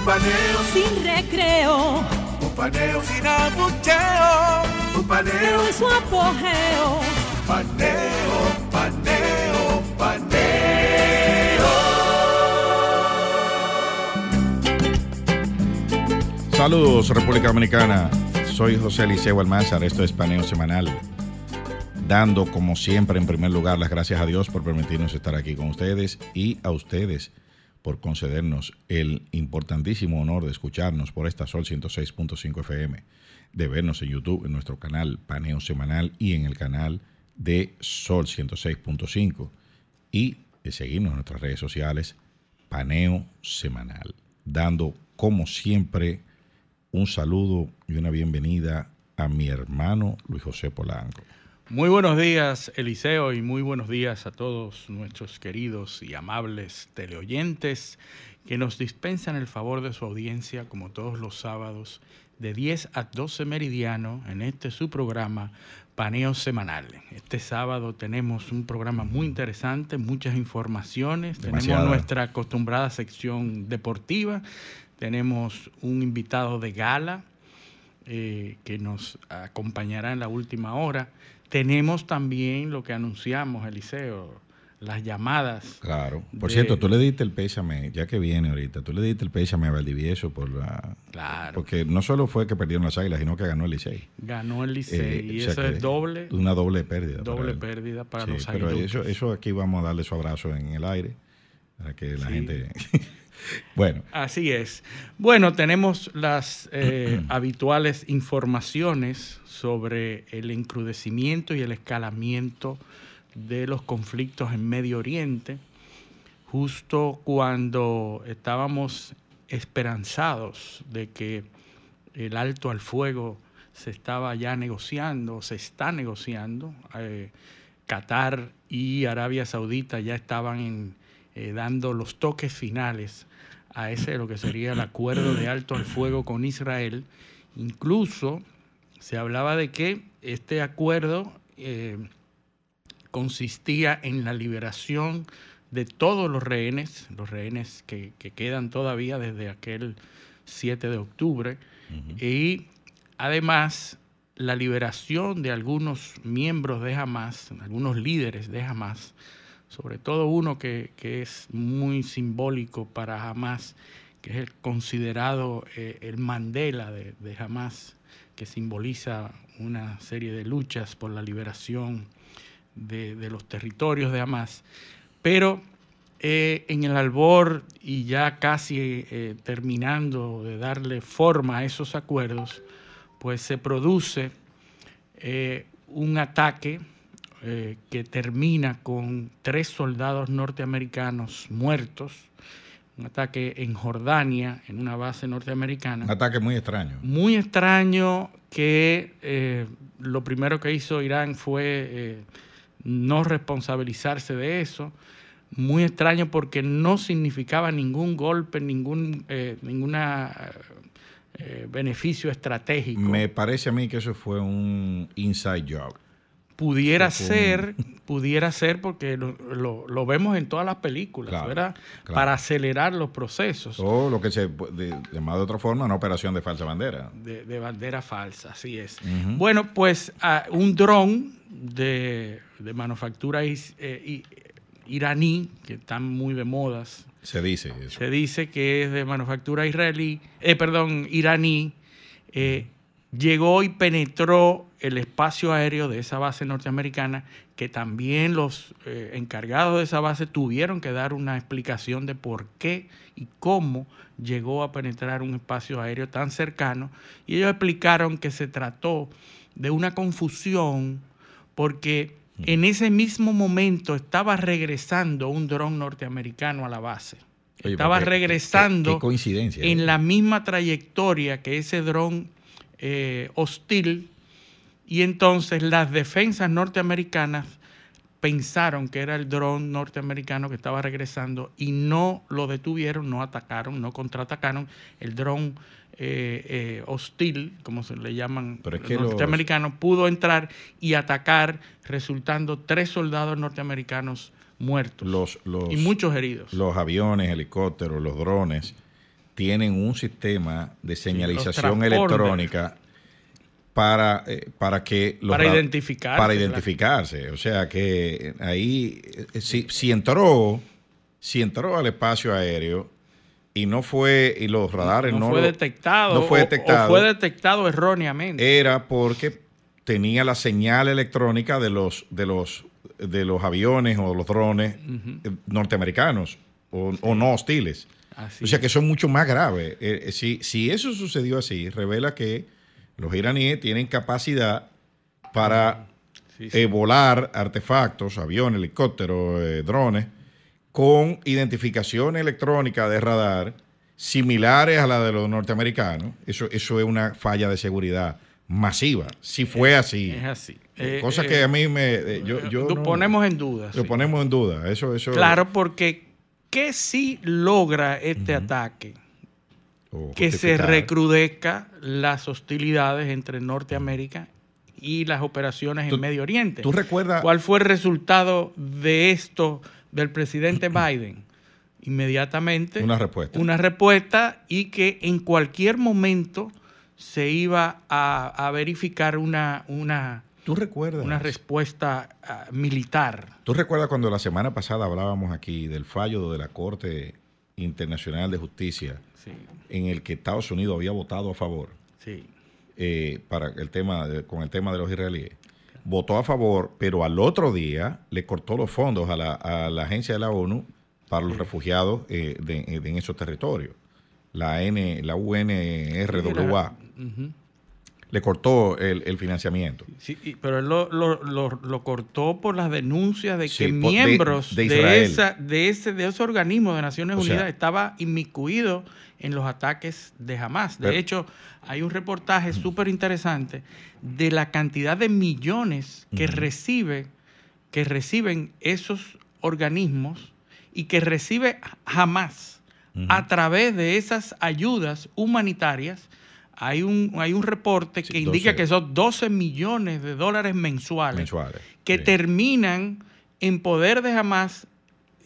Un paneo sin recreo. Un paneo sin abucheo. Un paneo en su apogeo. Paneo, paneo, paneo. Saludos, República Dominicana. Soy José Liceo Almanzar. Esto es Paneo Semanal. Dando, como siempre, en primer lugar, las gracias a Dios por permitirnos estar aquí con ustedes y a ustedes por concedernos el importantísimo honor de escucharnos por esta Sol 106.5 FM, de vernos en YouTube, en nuestro canal Paneo Semanal y en el canal de Sol 106.5 y de seguirnos en nuestras redes sociales Paneo Semanal, dando como siempre un saludo y una bienvenida a mi hermano Luis José Polanco. Muy buenos días, Eliseo, y muy buenos días a todos nuestros queridos y amables teleoyentes que nos dispensan el favor de su audiencia como todos los sábados de 10 a 12 meridiano en este su programa Paneo Semanal. Este sábado tenemos un programa muy interesante, muchas informaciones, tenemos nuestra acostumbrada sección deportiva, tenemos un invitado de gala eh, que nos acompañará en la última hora. Tenemos también lo que anunciamos, Eliseo, las llamadas. Claro. Por de- cierto, tú le diste el pésame, ya que viene ahorita, tú le diste el pésame a Valdivieso por la... Claro. Porque no solo fue que perdieron las águilas, sino que ganó el Licey. Ganó el Licey Eh, y o sea eso es doble, Una doble pérdida. para doble él. pérdida para Sí, los pero aguiluchos. eso, eso aquí vamos a darle su abrazo en el aire, para que la Sí. gente... bueno, Así es. Bueno, tenemos las eh, habituales informaciones sobre el encrudecimiento y el escalamiento de los conflictos en Medio Oriente, justo cuando estábamos esperanzados de que el alto al fuego se estaba ya negociando, se está negociando. eh, Qatar y Arabia Saudita ya estaban eh, dando los toques finales a ese lo que sería el acuerdo de alto al fuego con Israel. Incluso se hablaba de que este acuerdo eh, consistía en la liberación de todos los rehenes, los rehenes que, que quedan todavía desde aquel 7 de octubre, y además la liberación de algunos miembros de Hamas, algunos líderes de Hamas, sobre todo uno que, que es muy simbólico para Hamas, que es el considerado eh, el Mandela de, de Hamas, que simboliza una serie de luchas por la liberación de, de los territorios de Hamas. Pero eh, en el albor y ya casi eh, terminando de darle forma a esos acuerdos, pues se produce un ataque eh, que termina con tres soldados norteamericanos muertos, un ataque en Jordania, en una base norteamericana. un ataque muy extraño. Muy extraño que eh, lo primero que hizo Irán fue eh, no responsabilizarse de eso. Muy extraño porque no significaba ningún golpe, ningún eh, ninguna, eh, beneficio estratégico. Me parece a mí que eso fue un inside job. Pudiera ser, pudiera ser porque lo, lo- lo vemos en todas las películas, Claro, ¿verdad? claro. Para acelerar los procesos. O lo que se, de, llamado de otra forma, una operación de falsa bandera. De, de bandera falsa, así es. Bueno, pues ah, un dron de, de manufactura is- eh, i- iraní, que están muy de modas, Se dice eso. se dice que es de manufactura israelí, eh, perdón, iraní, eh, llegó y penetró el espacio aéreo de esa base norteamericana, que también los eh, encargados de esa base tuvieron que dar una explicación de por qué y cómo llegó a penetrar un espacio aéreo tan cercano. Y ellos explicaron que se trató de una confusión porque en ese mismo momento estaba regresando un dron norteamericano a la base. estaba regresando coincidencia, en la misma trayectoria que ese dron eh, hostil y entonces las defensas norteamericanas pensaron que era el dron norteamericano que estaba regresando y no lo detuvieron, no atacaron, no contraatacaron. El dron eh, eh, hostil, como se le llaman Pero es los- norteamericanos, pudo entrar y atacar, resultando tres soldados norteamericanos muertos los, los, y muchos heridos. los aviones, helicópteros, los drones tienen un sistema de señalización electrónica para, eh, para que los Para ra- identificarse, para claro. identificarse. O sea que ahí eh, si, si entró si entró al espacio aéreo y no fue y los radares no, no, fue lo- detectado, no fue detectado o fue detectado erróneamente. era porque tenía la señal electrónica de los de los de los aviones o los drones eh, norteamericanos o, o no hostiles. Así o sea que son mucho más graves. Eh, eh, si, si eso sucedió así, revela que los iraníes tienen capacidad para Sí, sí. eh, volar artefactos, aviones, helicópteros, eh, drones, con identificación electrónica de radar similares a la de los norteamericanos. Eso, eso es una falla de seguridad masiva. Si fue así. Es así. Eh, cosa eh, que a mí me... yo, yo lo no- ponemos en duda. Lo sí. ponemos en duda. Eso, eso, Claro, porque ¿qué sí logra este ataque? Que se recrudezca las hostilidades entre Norteamérica y las operaciones en Medio Oriente. ¿Tú recuerdas? ¿Cuál fue el resultado de esto del presidente Biden? Inmediatamente Una respuesta. una respuesta y que en cualquier momento se iba a, a verificar una, una, ¿Tú recuerdas? una respuesta ah, militar. ¿Tú recuerdas cuando la semana pasada hablábamos aquí del fallo de la Corte Internacional de Justicia Sí, en el que Estados Unidos había votado a favor sí. eh, para el tema de- con el tema de los israelíes? Votó a favor, pero al otro día le cortó los fondos a la, a la agencia de la ONU para los refugiados eh, de- de- en esos territorios. La, N, la UNRWA. Le cortó el, el financiamiento. Sí, pero él lo, lo- lo- lo cortó por las denuncias de Sí, que por- de- miembros de de, Israel. esa, de, ese, de ese organismo de Naciones O sea- Unidas estaba inmiscuido en los ataques de Hamas. De Pero- hecho, hay un reportaje súper interesante de la cantidad de millones que, recibe, que reciben esos organismos y que recibe Hamas a través de esas ayudas humanitarias. Hay un, hay un reporte Sí, que indica 12. que son 12 millones de dólares mensuales, mensuales. que Sí. terminan en poder de Hamas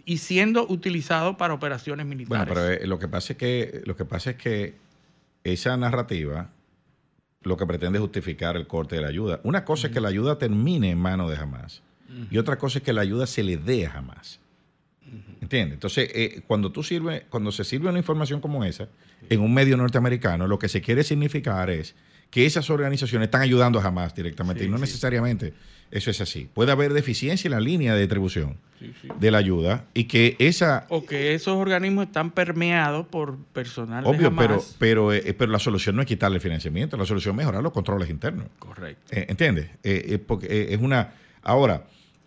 y siendo utilizados para operaciones Bueno, militares. pero eh, lo que pasa es que lo que pasa es que esa narrativa lo que pretende es justificar el corte de la ayuda. Una cosa es que la ayuda termine en manos de Hamas y otra cosa es que la ayuda se le dé a Hamas. ¿Entiendes? Entonces, eh, cuando tú sirve, cuando se sirve una información como esa en un medio norteamericano, lo que se quiere significar es que esas organizaciones están ayudando a Hamas directamente Sí, y no sí. necesariamente eso es así. Puede haber deficiencia en la línea de distribución Sí, de la ayuda y que esa O que esos organismos están permeados por personal de Obvio, Hamas. pero, pero, eh, pero la solución no es quitarle el financiamiento, la solución es mejorar los controles internos. Correcto. Eh, ¿Entiendes? Eh, porque es una. Ahora,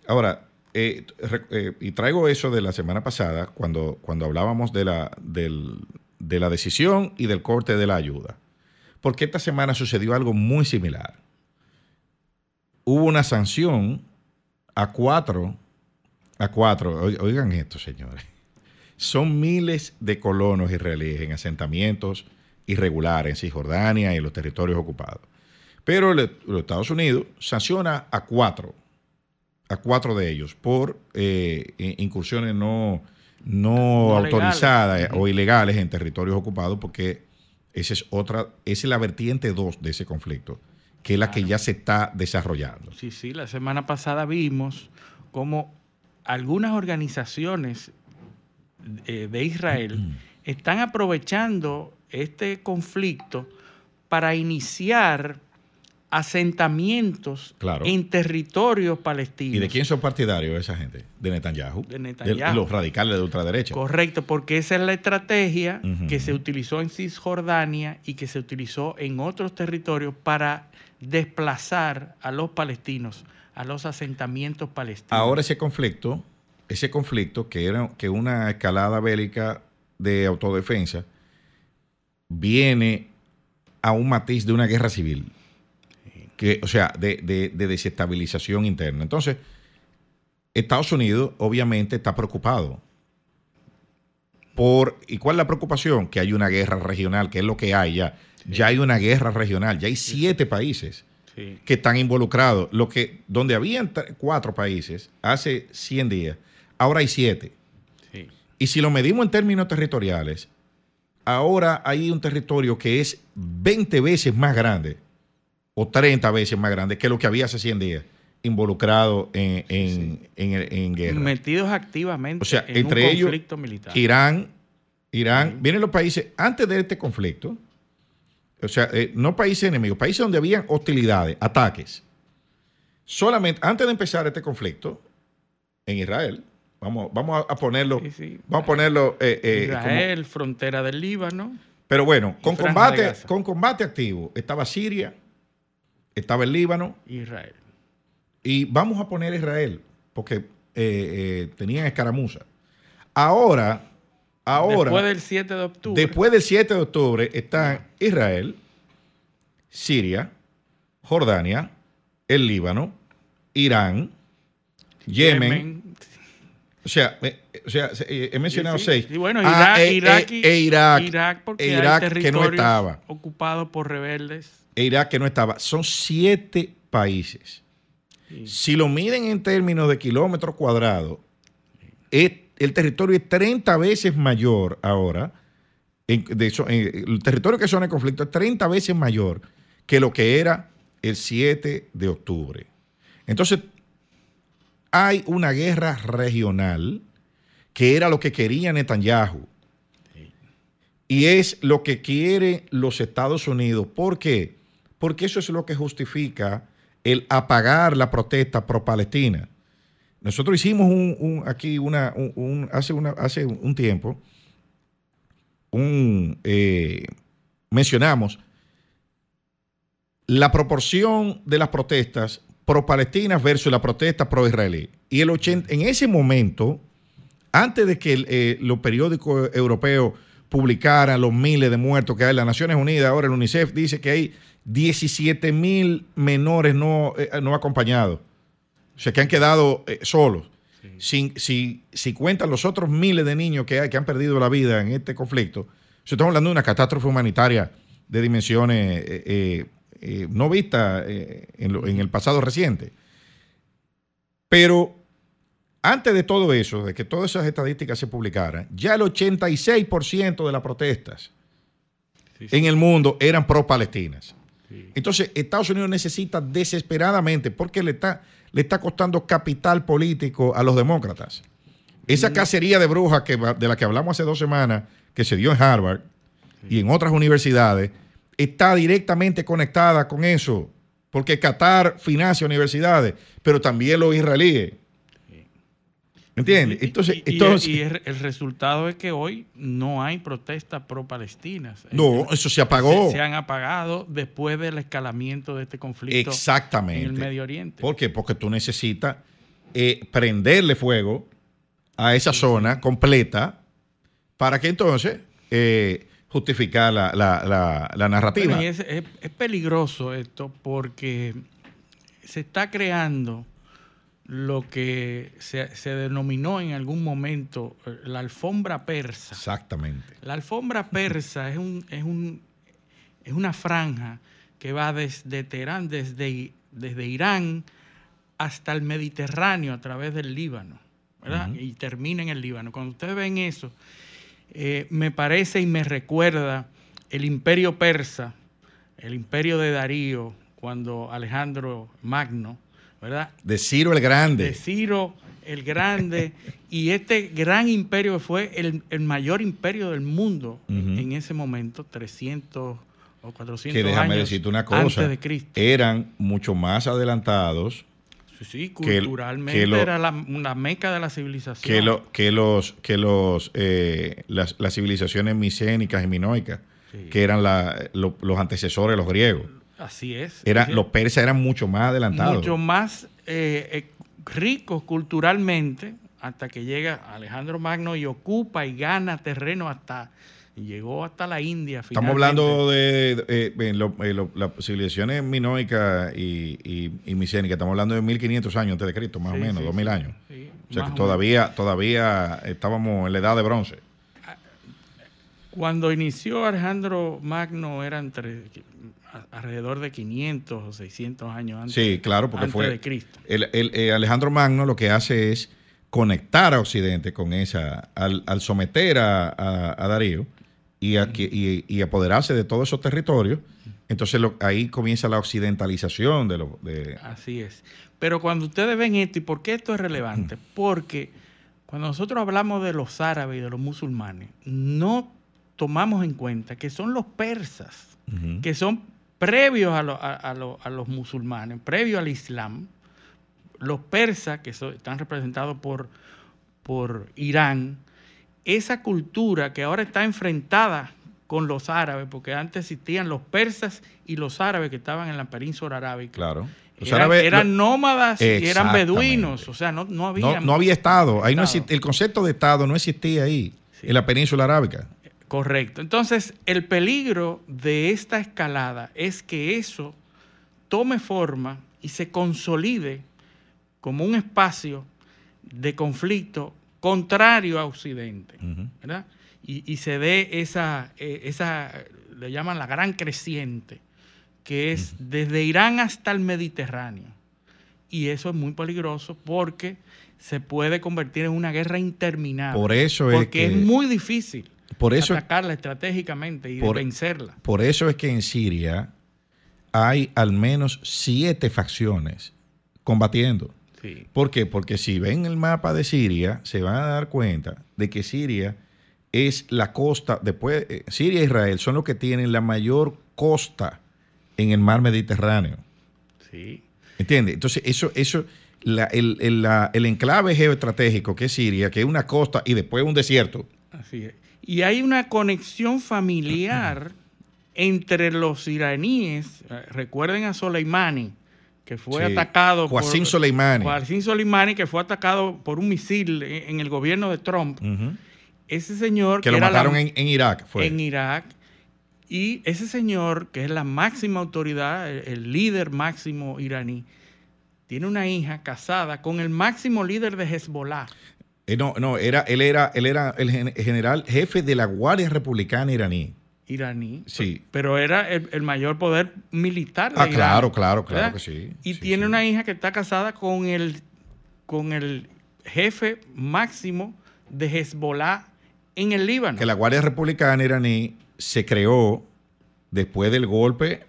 ahora, eh, eh, y traigo eso de la semana pasada, cuando, cuando hablábamos de la, de la decisión y del corte de la ayuda. Porque esta semana sucedió algo muy similar. Hubo una sanción a cuatro, a cuatro, oi- oigan esto, señores. Son miles de colonos israelíes en asentamientos irregulares en Cisjordania y en los territorios ocupados. Pero los Estados Unidos sanciona a cuatro, a cuatro de ellos por eh, incursiones no, no, No autorizadas legales. o ilegales en territorios ocupados, porque esa es otra, esa es la vertiente 2 de ese conflicto, que es la que ya se está desarrollando. Sí, sí, la semana pasada vimos cómo algunas organizaciones eh, de Israel están aprovechando este conflicto para iniciar asentamientos Claro. en territorios palestinos. ¿Y de quién son partidarios esa gente? De Netanyahu. De Netanyahu. los radicales de ultraderecha. Correcto, porque esa es la estrategia que se utilizó en Cisjordania y que se utilizó en otros territorios para desplazar a los palestinos a los asentamientos palestinos. Ahora ese conflicto, ese conflicto que era que una escalada bélica de autodefensa viene a un matiz de una guerra civil, que, o sea, de, de, de desestabilización interna. Entonces, Estados Unidos obviamente está preocupado por, ¿y cuál es la preocupación? Que hay una guerra regional, que es lo que hay ya. Ya hay una guerra regional, ya hay siete países Sí. que están involucrados. Lo que, donde habían tre- cuatro países hace 100 días, ahora hay siete. Y si lo medimos en términos territoriales, ahora hay un territorio que es 20 veces más grande o 30 veces más grande que lo que había hace 100 días involucrado en, en- en- en guerra. Metidos activamente O sea, en entre un ellos, conflicto militar. Irán, Irán, vienen los países antes de este conflicto, o sea, eh, no países enemigos, países donde habían hostilidades, ataques. Solamente antes de empezar este conflicto en Israel, vamos, vamos a, ponerlo, Sí, vamos a ponerlo, eh, eh, como- Israel, frontera del Líbano. pero bueno, con combate, con combate activo estaba Siria, estaba el Líbano Israel. y vamos a poner Israel porque eh, eh, tenían escaramuza. Ahora, ahora. Después del 7 de octubre. Después del 7 de octubre están Israel, Siria, Jordania, el Líbano, Irán, Yemen. O sea, eh, o sea, eh, he mencionado Sí, sí. seis. Y bueno, Ah, Irak, eh, Irak, y- e Irak. Irak porque e hay Irak que no estaba. ocupados por rebeldes. E Irak que no estaba. Son siete países. Si lo miden en términos de kilómetros cuadrados, el territorio es 30 veces mayor ahora. en- de eso- en- el territorio que son en conflicto es 30 veces mayor que lo que era el 7 de octubre. Entonces, hay una guerra regional que era lo que quería Netanyahu. Y es lo que quieren los Estados Unidos. ¿Por qué? Porque eso es lo que justifica el apagar la protesta pro-palestina. Nosotros hicimos un, un- aquí una, un, un- hace, hace un tiempo, un, eh, mencionamos la proporción de las protestas pro-palestinas versus la protesta pro-israelí. Y el 80, en ese momento, antes de que eh, los periódicos europeos publicaran los miles de muertos que hay en las Naciones Unidas, ahora el UNICEF dice que hay 17 mil menores no, eh, no acompañados, o sea, que han quedado eh, solos. Si, si cuentan los otros miles de niños que hay que han perdido la vida en este conflicto, sea, estamos hablando de una catástrofe humanitaria de dimensiones eh, no vistas eh, en, lo- en el pasado reciente. Pero antes de todo eso, de que todas esas estadísticas se publicaran, ya el 86% de las protestas Sí, sí. en el mundo eran pro-palestinas. Sí. Entonces, Estados Unidos necesita desesperadamente, porque le está, le está costando capital político a los demócratas. Esa cacería de brujas que, de la que hablamos hace dos semanas, que se dio en Harvard y en otras universidades, está directamente conectada con eso, porque Qatar financia universidades, pero también los israelíes. ¿Entiendes? Entonces, y, y- entonces y el, el resultado es que hoy no hay protestas pro-palestinas. no, eso se apagó. Se, se han apagado después del escalamiento de este conflicto Exactamente. en el Medio Oriente. ¿Por qué? Porque tú necesitas eh, prenderle fuego a esa zona completa para que entonces eh, justificar la, la- la- la narrativa. Bueno, y es, es- es peligroso esto porque se está creando lo que se, se denominó en algún momento eh, la alfombra persa. Exactamente. La alfombra persa es, un, es, un, es una franja que va desde Teherán, desde, desde Irán hasta el Mediterráneo a través del Líbano, ¿verdad? Y termina en el Líbano. Cuando ustedes ven eso, eh, me parece y me recuerda el imperio persa, el imperio de Darío, cuando Alejandro Magno, ¿verdad? De Ciro el Grande. de Ciro el Grande y este gran imperio fue el, el mayor imperio del mundo Ujú. en ese momento, 300 o 400 que déjame años decirte una cosa. antes de Cristo. Eran mucho más adelantados Sí, sí, que culturalmente que lo- era la, una meca de la civilización. que, lo- que los, que los, eh, las, las civilizaciones micénicas y minoicas, Sí. que eran la- lo- los antecesores de los griegos. Así es. Era, Sí, los persas eran mucho más adelantados. mucho más eh, eh, ricos culturalmente hasta que llega Alejandro Magno y ocupa y gana terreno hasta llegó hasta la India. Estamos hablando de, eh, las civilizaciones minoicas y, y, y, micénicas, estamos hablando de 1500 años antes de Cristo, más o menos, 2000 años. o sea que todavía, todavía estábamos en la edad de bronce. Cuando inició Alejandro Magno era entre alrededor de 500 o 600 años antes, sí, claro, porque fue, de Cristo. El, eh, Alejandro Magno lo que hace es conectar a Occidente con esa, al, someter a, Darío y, a, y, apoderarse de todos esos territorios, entonces ahí comienza la occidentalización de lo... De... Así es. Pero cuando ustedes ven esto, ¿y por qué esto es relevante? Porque cuando nosotros hablamos de los árabes y de los musulmanes, no tomamos en cuenta que son los persas, que son previos a, los musulmanes, previos al Islam, los persas, que están representados por, por Irán, esa cultura que ahora está enfrentada con los árabes, porque antes existían los persas y los árabes que estaban en la península arábica. Claro. eran, nómadas y eran beduinos, o sea, no, no había... No, había Estado, ahí no el concepto de Estado no existía ahí, en la península arábica. Correcto. Entonces, el peligro de esta escalada es que eso tome forma y se consolide como un espacio de conflicto contrario a Occidente, ¿verdad? Y, se dé esa, eh, esa, le llaman la gran creciente, que es desde Irán hasta el Mediterráneo. Y eso es muy peligroso porque se puede convertir en una guerra interminable. Por eso es Porque es muy difícil por eso, atacarla estratégicamente y vencerla. Por eso es que en Siria hay al menos siete facciones combatiendo. ¿Por qué? Porque si ven el mapa de Siria, se van a dar cuenta de que Siria es la costa, después, eh, Siria e Israel son los que tienen la mayor costa en el mar Mediterráneo. Sí. ¿Entiendes? Entonces, eso, eso, el, el enclave geoestratégico que es Siria, que es una costa y después un desierto. Así es. Y hay una conexión familiar entre los iraníes. Recuerden a Soleimani, que fue atacado por... Soleimani. Soleimani, que fue atacado por un misil en el gobierno de Trump. Ese señor... Que, lo mataron en, Irak, fue. En Irak. Y ese señor, que es la máxima autoridad, el líder máximo iraní, tiene una hija casada con el máximo líder de Hezbollah. Eh, no, no, era, él era, él era el general jefe de la Guardia Republicana iraní. Iraní. Sí. Pero era el, mayor poder militar de Ah, claro, claro, claro que sí. Y tiene una hija que está casada con el, con el jefe máximo de Hezbollah en el Líbano. Que la Guardia Republicana iraní se creó después del golpe,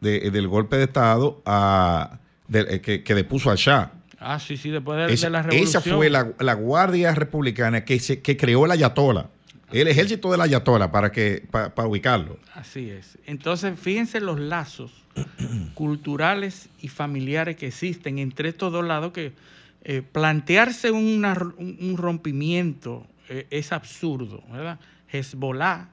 del golpe de Estado a, eh, que, que depuso al Shah. Ah, sí, sí, después de, la revolución. Esa fue la, Guardia Republicana que, se, que creó el Ayatola. El ejército del Ayatola, para, que, para, ubicarlo. Así es. Entonces, fíjense los lazos culturales y familiares que existen entre estos dos lados que eh, plantearse un rompimiento eh, es absurdo, ¿verdad? Hezbollah,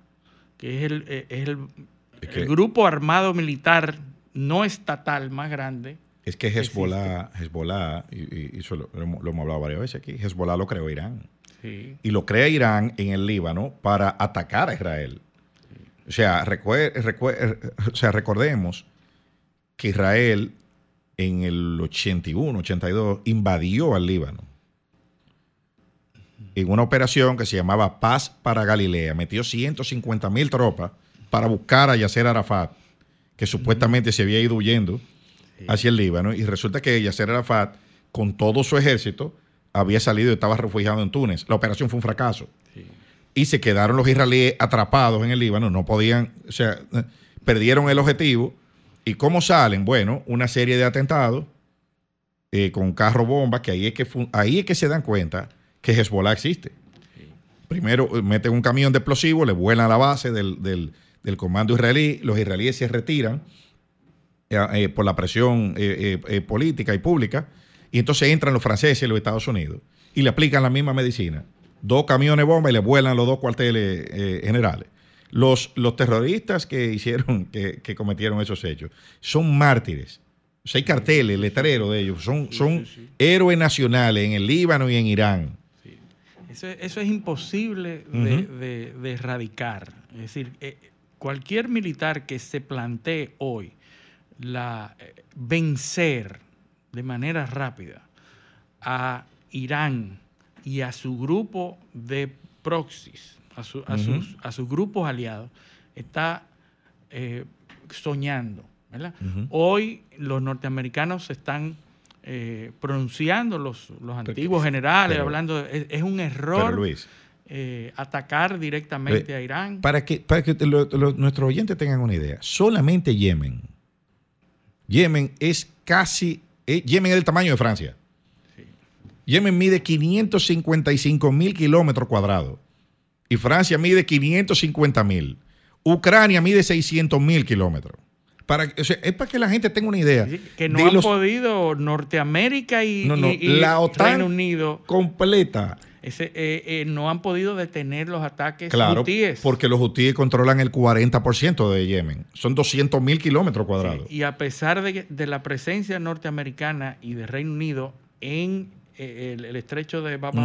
que es el, eh, es el grupo armado militar no estatal más grande, es que Hezbollah, Hezbollah y, eso lo, hemos hablado varias veces aquí, Hezbollah lo creó Irán. Y lo crea Irán en el Líbano para atacar a Israel. O, sea, o sea, recordemos que Israel en el 81, 82 invadió al Líbano en una operación que se llamaba Paz para Galilea. Metió 150 mil tropas para buscar a Yasser Arafat, que supuestamente se había ido huyendo hacia el Líbano y resulta que Yasser Arafat, con todo su ejército, había salido y estaba refugiado en Túnez. La operación fue un fracaso. Y se quedaron los israelíes atrapados en el Líbano, no podían, o sea, perdieron el objetivo. ¿Y cómo salen? Bueno, una serie de atentados eh, con carro bomba, que ahí es que, ahí es que se dan cuenta que Hezbollah existe. Primero eh, meten un camión de explosivos, le vuelan a la base del, del comando israelí, los israelíes se retiran eh, eh, por la presión eh, política y pública, y entonces entran los franceses y los Estados Unidos y le aplican la misma medicina. Dos camiones bomba y le vuelan los dos cuarteles generales. Los, los terroristas que hicieron, que, cometieron esos hechos, son mártires. O hay carteles, letreros de ellos. Son, son héroes nacionales en el Líbano y en Irán. Eso, eso es imposible de, Ujú. de- de erradicar. Es decir, eh, cualquier militar que se plantee hoy la, eh, vencer de manera rápida a Irán y a su grupo de proxies, a, su- a sus, a sus grupos aliados, está eh, soñando. Hoy los norteamericanos se están eh, pronunciando, los, los Pero- antiguos generales, pero- hablando, de- es, es un error Luis, eh, atacar directamente a Irán. para que, para que lo- lo- nuestros oyentes tengan una idea, solamente Yemen, Yemen es casi, eh, Yemen es del tamaño de Francia. Yemen mide 555 mil kilómetros cuadrados y Francia mide 550 mil. Ucrania mide 600 mil kilómetros. Para, o sea, es para que la gente tenga una idea. Que no de han los- podido Norteamérica y, No, no, y- y la OTAN Reino Unido completa. Ese, eh, eh, no han podido detener los ataques Claro, hutíes. porque los hutíes controlan el 40% de Yemen. Son 200 mil kilómetros cuadrados. Sí, y a pesar de, de la presencia norteamericana y de Reino Unido en eh, el, el estrecho de Bab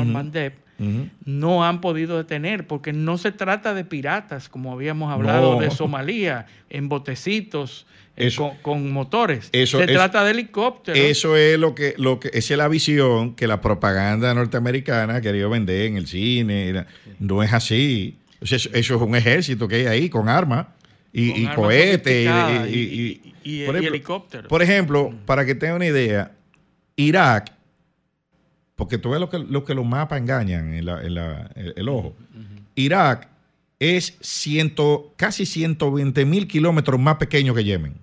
Ujú. no han podido detener, porque no se trata de piratas, como habíamos hablado No. de Somalia, en botecitos Eso- con, con motores. eso- se eso- trata de helicópteros. Eso es lo que, lo que, esa es la visión que la propaganda norteamericana ha querido vender en el cine. No es así. Eso, es un ejército que hay ahí con armas y, con y armas cohetes y- por ejemplo- helicópteros. Por ejemplo, para que tengan una idea, Irak, porque tú ves lo que, lo que los mapas engañan en la- en la- el, el ojo. Irak es ciento, casi 120 mil kilómetros más pequeño que Yemen.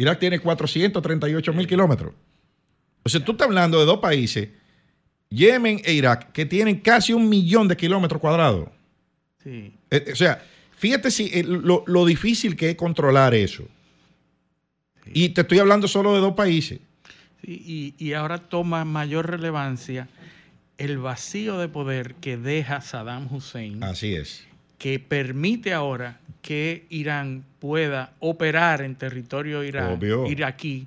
Irak tiene 438 mil kilómetros. O sea, tú estás hablando de dos países, Yemen e Irak, que tienen casi un millón de kilómetros cuadrados. Sí. Eh, o sea, fíjate si, eh, lo, lo difícil que es controlar eso. Y te estoy hablando solo de dos países. Sí, y, y ahora toma mayor relevancia el vacío de poder que deja Saddam Hussein, Así es. que permite ahora que Irán pueda operar en territorio Obvio. iraquí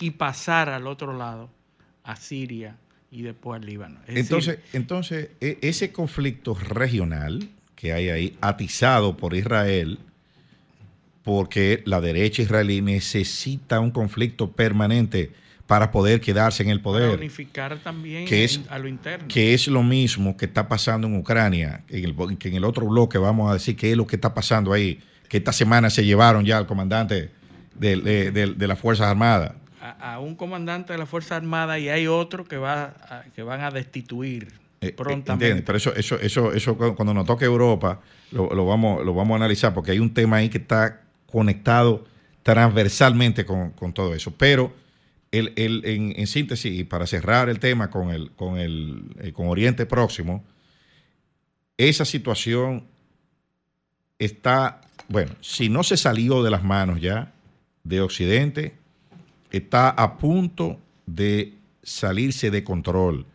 y pasar al otro lado, a Siria y después al Líbano. Es Entonces, decir, entonces e- ese conflicto regional que hay ahí, atizado por Israel, porque la derecha israelí necesita un conflicto permanente para poder quedarse en el para poder. unificar también que es- a lo interno. que es lo mismo que está pasando en Ucrania, en el, que en el otro bloque vamos a decir qué es lo que está pasando ahí, que esta semana se llevaron ya al comandante de, de- de- de las Fuerzas Armadas. a, a un comandante de la Fuerza Armada y hay otro que, va a- que van a destituir Eh, eh, prontamente. Pero eso, eso, eso, eso cu- cuando nos toque Europa, lo, lo vamos, lo vamos a analizar porque hay un tema ahí que está conectado transversalmente con, con todo eso. Pero el, el- en, en síntesis, y para cerrar el tema con, el, con, el, eh, con Oriente Próximo, esa situación está, bueno, si no se salió de las manos ya de Occidente, está a punto de salirse de control.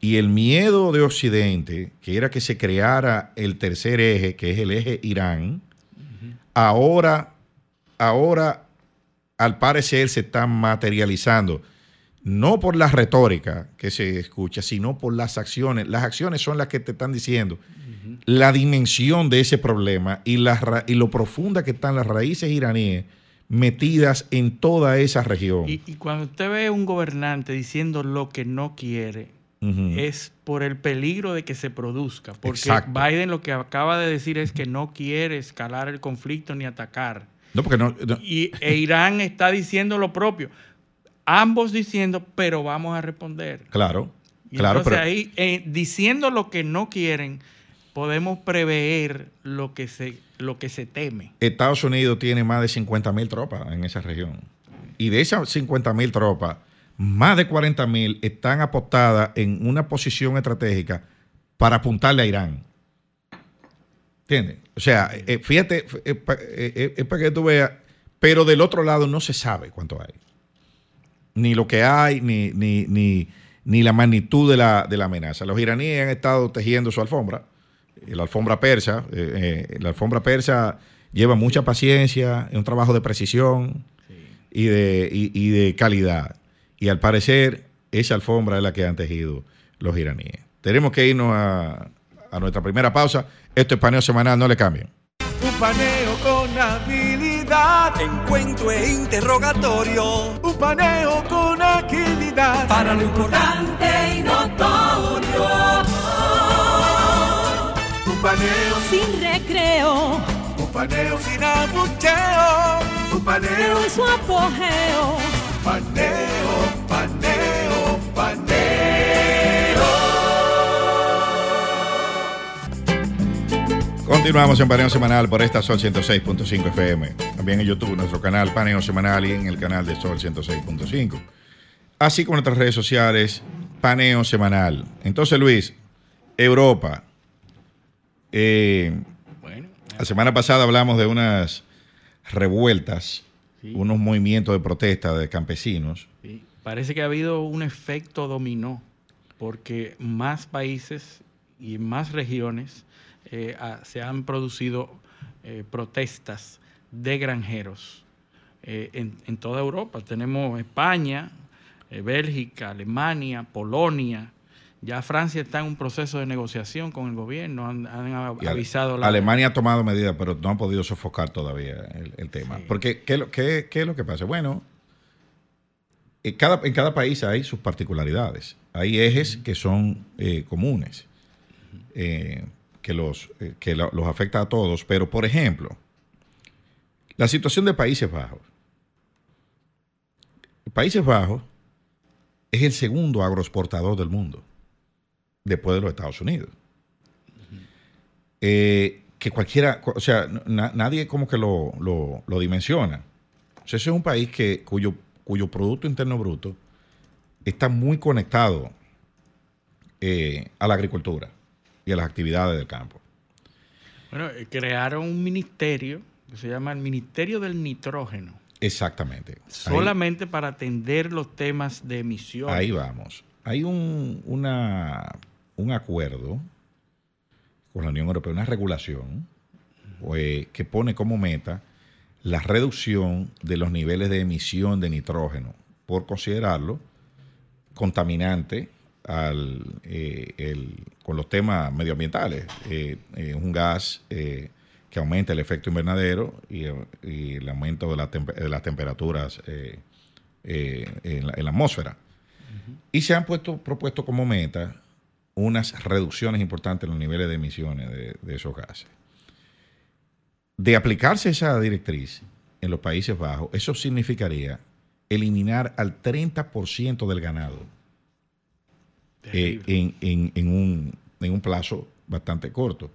Y el miedo de Occidente, que era que se creara el tercer eje, que es el eje Irán, ahora, ahora al parecer se está materializando. No por la retórica que se escucha, sino por las acciones. Las acciones son las que te están diciendo la dimensión de ese problema y, la ra- y lo profunda que están las raíces iraníes metidas en toda esa región. Y, y cuando usted ve un gobernante diciendo lo que no quiere, es por el peligro de que se produzca. Porque Exacto. Biden lo que acaba de decir es que no quiere escalar el conflicto ni atacar. No, porque no, no- Y e Irán está diciendo lo propio. Ambos diciendo, pero vamos a responder. claro, Y claro, entonces pero ahí, eh, diciendo lo que no quieren, podemos prever lo que se, lo que se teme. Estados Unidos tiene más de 50 mil tropas en esa región. Y de esas 50 mil tropas, más de 40 mil están apostadas en una posición estratégica para apuntarle a Irán. ¿Entiendes? O sea, eh, fíjate, es para que tú veas, pero del otro lado no se sabe cuánto hay. Ni lo que hay, ni, ni, ni, ni la magnitud de la, de la amenaza. Los iraníes han estado tejiendo su alfombra, eh, la alfombra persa. eh, eh, la alfombra persa lleva mucha paciencia, es un trabajo de precisión y, de, y de calidad. Y al parecer, esa alfombra es la que han tejido los iraníes. Tenemos que irnos a, a nuestra primera pausa. Esto es paneo semanal, no le cambien. Un paneo con habilidad. Encuentro e interrogatorio. Un paneo con agilidad. Para lo importante y notorio. Un paneo, sin recreo, un paneo sin abucheo. Un paneo, en su apogeo. paneo, paneo, Continuamos en Paneo Semanal por esta Sol 106.5 FM. También en YouTube, nuestro canal Paneo Semanal y en el canal de Sol 106.5. Así como nuestras redes sociales, Paneo Semanal. Entonces, Luis, Europa. Eh, Bueno, la semana pasada hablamos de unas revueltas, Sí. unos movimientos de protesta de campesinos. sí, parece que ha habido un efecto dominó, porque más países y más regiones eh, se han producido eh, protestas de granjeros eh, en, en toda Europa. Tenemos España, eh, Bélgica, Alemania, Polonia. Ya Francia está en un proceso de negociación con el gobierno. Han, han avisado la- Alemania ha tomado medidas, pero no han podido sofocar todavía el, el tema. Sí. Porque, ¿qué, qué- qué es lo que pasa? Bueno, en cada, en cada país hay sus particularidades. Hay ejes que son eh, comunes, eh, que, los, eh, que lo- los afecta a todos. Pero, por ejemplo, la situación de Países Bajos. Países Bajos es el segundo agroexportador del mundo, después de los Estados Unidos eh, que cualquiera, o sea, na- nadie como que lo, lo- dimensiona. Ese es un país que, cuyo, cuyo Producto Interno Bruto está muy conectado eh, a la agricultura y a las actividades del campo. Bueno, eh, crearon un ministerio que se llama el Ministerio del Nitrógeno, Exactamente. Ahí- solamente para atender los temas de emisión. Ahí vamos. Hay un, una- un acuerdo con la Unión Europea, una regulación eh, que pone como meta la reducción de los niveles de emisión de nitrógeno por considerarlo contaminante al, eh, el- con los temas medioambientales. Eh, eh, un gas eh, que aumenta el efecto invernadero y, y el aumento de, la de las temperaturas en, la, en la atmósfera. Y se han puesto, propuesto como meta unas reducciones importantes en los niveles de emisiones de, de esos gases. De aplicarse esa directriz en los Países Bajos, eso significaría eliminar al 30% del ganado eh, en, en- en un, en un plazo bastante corto.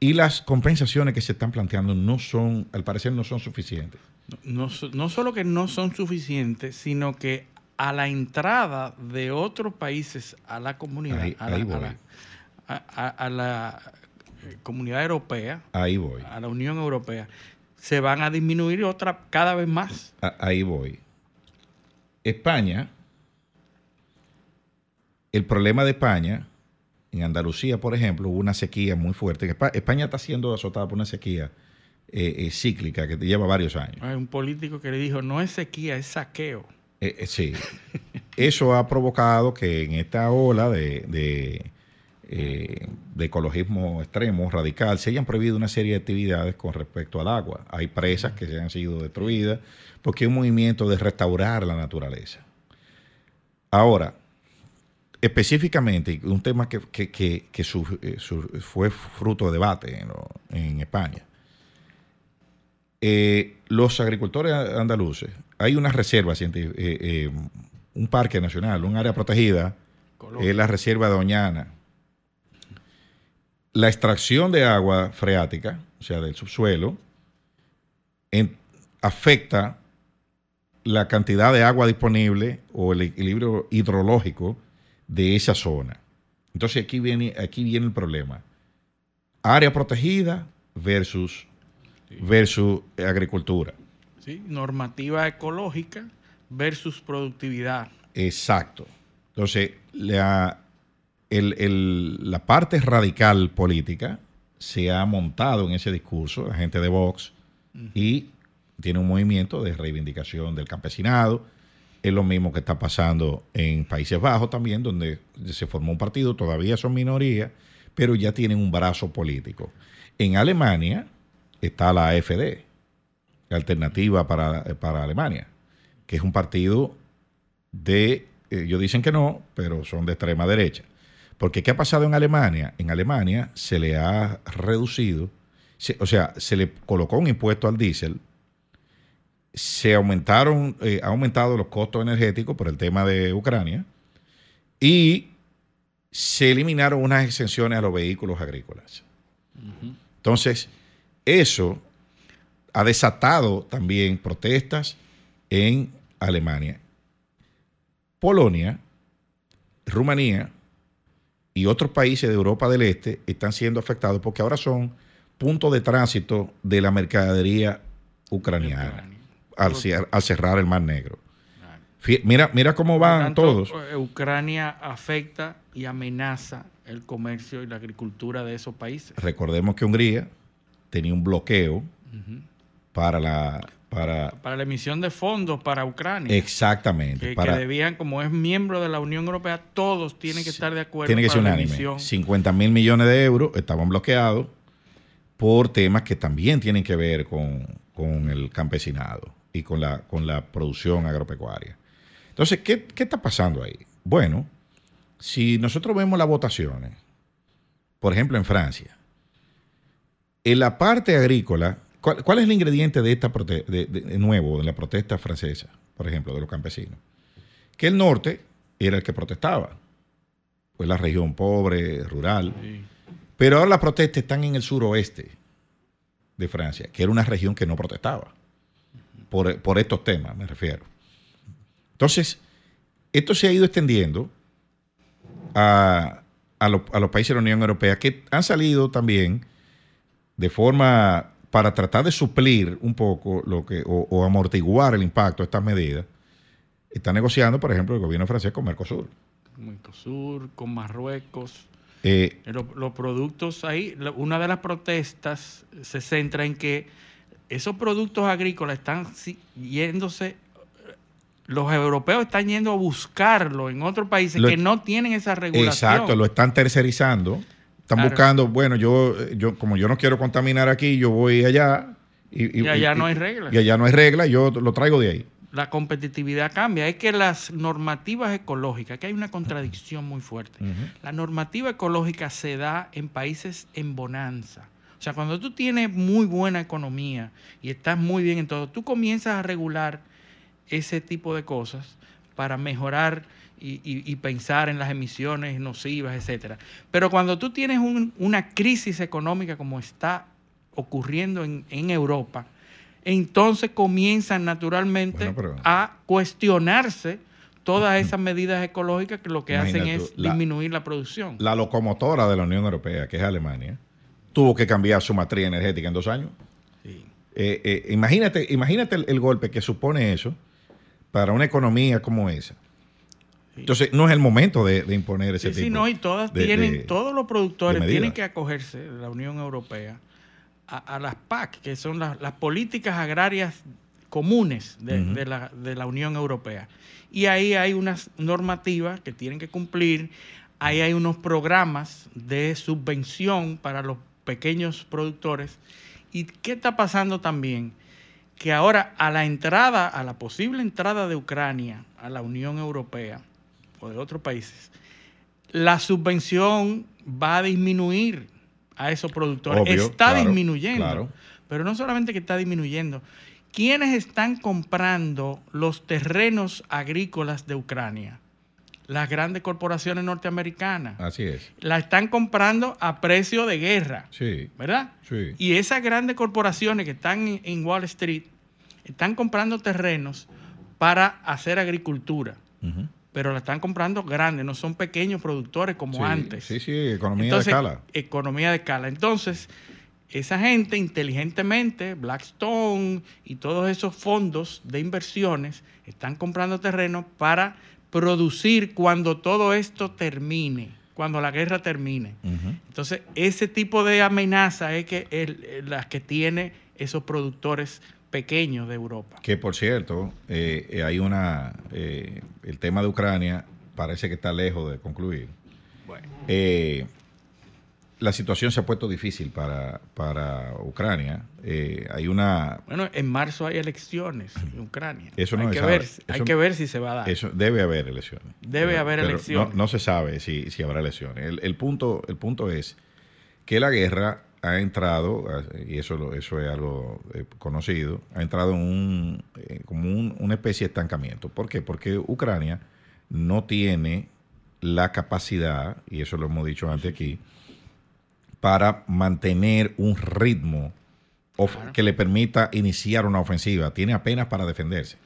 Y las compensaciones que se están planteando no son, al parecer, no son suficientes. no, no solo que no son suficientes, sino que a la entrada de otros países a la comunidad, Ahí- a, la, a la- a- a- la, eh, comunidad europea, Ahí voy. a la Unión Europea, se van a disminuir otra cada vez más. Ahí voy. España, el problema de España, en Andalucía, por ejemplo, hubo una sequía muy fuerte. Espa- España está siendo azotada por una sequía eh, eh, cíclica que lleva varios años. Hay un político que le dijo, no es sequía, es saqueo. Eh, sí. Eso ha provocado que en esta ola de, de, de ecologismo extremo, radical, se hayan prohibido una serie de actividades con respecto al agua. Hay presas que se han sido destruidas porque hay un movimiento de restaurar la naturaleza. Ahora, específicamente, un tema que, que- que- que su- eh, su- fue fruto de debate en, lo- en España. Eh, los agricultores andaluces, hay una reserva eh, eh, un parque nacional, un área protegida, es la reserva de Doñana. La extracción de agua freática, o sea, del subsuelo, en- afecta la cantidad de agua disponible o el equilibrio hidrológico de esa zona. Entonces aquí viene, aquí viene el problema. Área protegida versus, versus agricultura. ¿sí? Normativa ecológica versus productividad. Exacto. Entonces, la, el- el- la parte radical política se ha montado en ese discurso, la gente de Vox, y tiene un movimiento de reivindicación del campesinado, Es lo mismo que está pasando en Países Bajos también, donde se formó un partido, todavía son minoría, pero ya tienen un brazo político. En Alemania está la AfD, la Alternativa para, para Alemania, que es un partido de, eh, ellos dicen que no, pero son de extrema derecha. Porque ¿qué ha pasado en Alemania? En Alemania se le ha reducido, o sea, se le colocó un impuesto al diésel, se aumentaron, eh, ha aumentado los costos energéticos por el tema de Ucrania y se eliminaron unas exenciones a los vehículos agrícolas. Entonces, eso ha desatado también protestas en Alemania. Polonia, Rumanía y otros países de Europa del Este están siendo afectados porque ahora son puntos de tránsito de la mercadería ucraniana Ucrania. Al, cerrar el Mar Negro. Mira, mira cómo van tanto, todos. eh, Ucrania afecta y amenaza el comercio y la agricultura de esos países. Recordemos que Hungría tenía un bloqueo para la para Para la emisión de fondos para Ucrania. exactamente que, para que debían, como es miembro de la Unión Europea, todos tienen que estar de acuerdo tiene que ser unánime. emisión. 50 mil millones de euros estaban bloqueados por temas que también tienen que ver con, con el campesinado y con la, con la producción agropecuaria. Entonces, ¿qué, qué está pasando ahí? Bueno, si nosotros vemos las votaciones, por ejemplo en Francia, en la parte agrícola, ¿cuál, cuál es el ingrediente de esta de, de- de nuevo, de la protesta francesa, por ejemplo, de los campesinos? Que el norte era el que protestaba, pues la región pobre, rural. Sí. Pero ahora las protestas están en el suroeste de Francia, que era una región que no protestaba. Por, por estos temas, me refiero. Entonces, esto se ha ido extendiendo a, a lo- a los países de la Unión Europea que han salido también de forma para tratar de suplir un poco lo que o, o amortiguar el impacto de estas medidas. Está negociando, por ejemplo, el gobierno francés con Mercosur. Mercosur, con Marruecos. Eh, lo- Los, productos ahí, una de las protestas se centra en que esos productos agrícolas están yéndose, eh, los europeos están yendo a buscarlo en otros países Lo- que no tienen esa regulación. Exacto, lo están tercerizando. Están Claro. buscando, bueno, yo, yo, como yo no quiero contaminar aquí, yo voy allá. Y, Y allá no hay reglas. Y allá no hay regla, yo lo traigo de ahí. La competitividad cambia. Es que las normativas ecológicas, que hay una contradicción muy fuerte. La normativa ecológica se da en países en bonanza. O sea, cuando tú tienes muy buena economía y estás muy bien en todo, tú comienzas a regular ese tipo de cosas para mejorar y, y- y pensar en las emisiones nocivas, etcétera. Pero cuando tú tienes un- una crisis económica como está ocurriendo en, en Europa, entonces comienzan naturalmente Bueno, pero- a cuestionarse todas esas medidas ecológicas que lo que hacen es tú, la- disminuir la producción. La locomotora de la Unión Europea, que es Alemania, tuvo que cambiar su matriz energética en dos años. Sí. Eh, eh, imagínate imagínate el, el golpe que supone eso para una economía como esa. Entonces, no es el momento de, de imponer ese Sí, tipo sí, no, y todas de- tienen, de- todos los productores tienen que acogerse de la Unión Europea a, a las PAC, que son las, las políticas agrarias comunes de la, de la Unión Europea. Y ahí hay unas normativas que tienen que cumplir, ahí hay unos programas de subvención para los pequeños productores. ¿Y qué está pasando también? Que ahora a la entrada, a la posible entrada de Ucrania a la Unión Europea o de otros países, la subvención va a disminuir a esos productores. Obvio, está claro, disminuyendo. claro. Pero no solamente que está disminuyendo. ¿Quiénes están comprando los terrenos agrícolas de Ucrania? Las grandes corporaciones norteamericanas. Así es. La están comprando a precio de guerra, Sí, ¿verdad? sí. Y esas grandes corporaciones que están en, Wall Street están comprando terrenos para hacer agricultura, pero la están comprando grandes, no son pequeños productores como Sí, antes. Sí, sí, economía Entonces, de escala. Economía de escala. Entonces, esa gente inteligentemente, Blackstone y todos esos fondos de inversiones están comprando terreno para producir cuando todo esto termine, cuando la guerra termine. Entonces, ese tipo de amenaza es que el- las que tiene esos productores pequeños de Europa. Que por cierto, eh, eh, hay una. eh, el tema de Ucrania parece que está lejos de concluir. Bueno, Eh, la situación se ha puesto difícil para, para Ucrania. Eh, hay una. bueno, en marzo hay elecciones en Ucrania. Eso no hay, que sabe. ver, Eso- hay que ver si se va a dar. Eso debe haber elecciones. Debe haber pero elecciones. No, no se sabe si, si habrá elecciones. El, el punto, el punto es que la guerra ha entrado, y eso, eso es algo eh, conocido, ha entrado en un, eh, como un- una especie de estancamiento. ¿Por qué? Porque Ucrania no tiene la capacidad, y eso lo hemos dicho antes aquí, para mantener un ritmo que le permita iniciar una ofensiva. Tiene apenas para defenderse.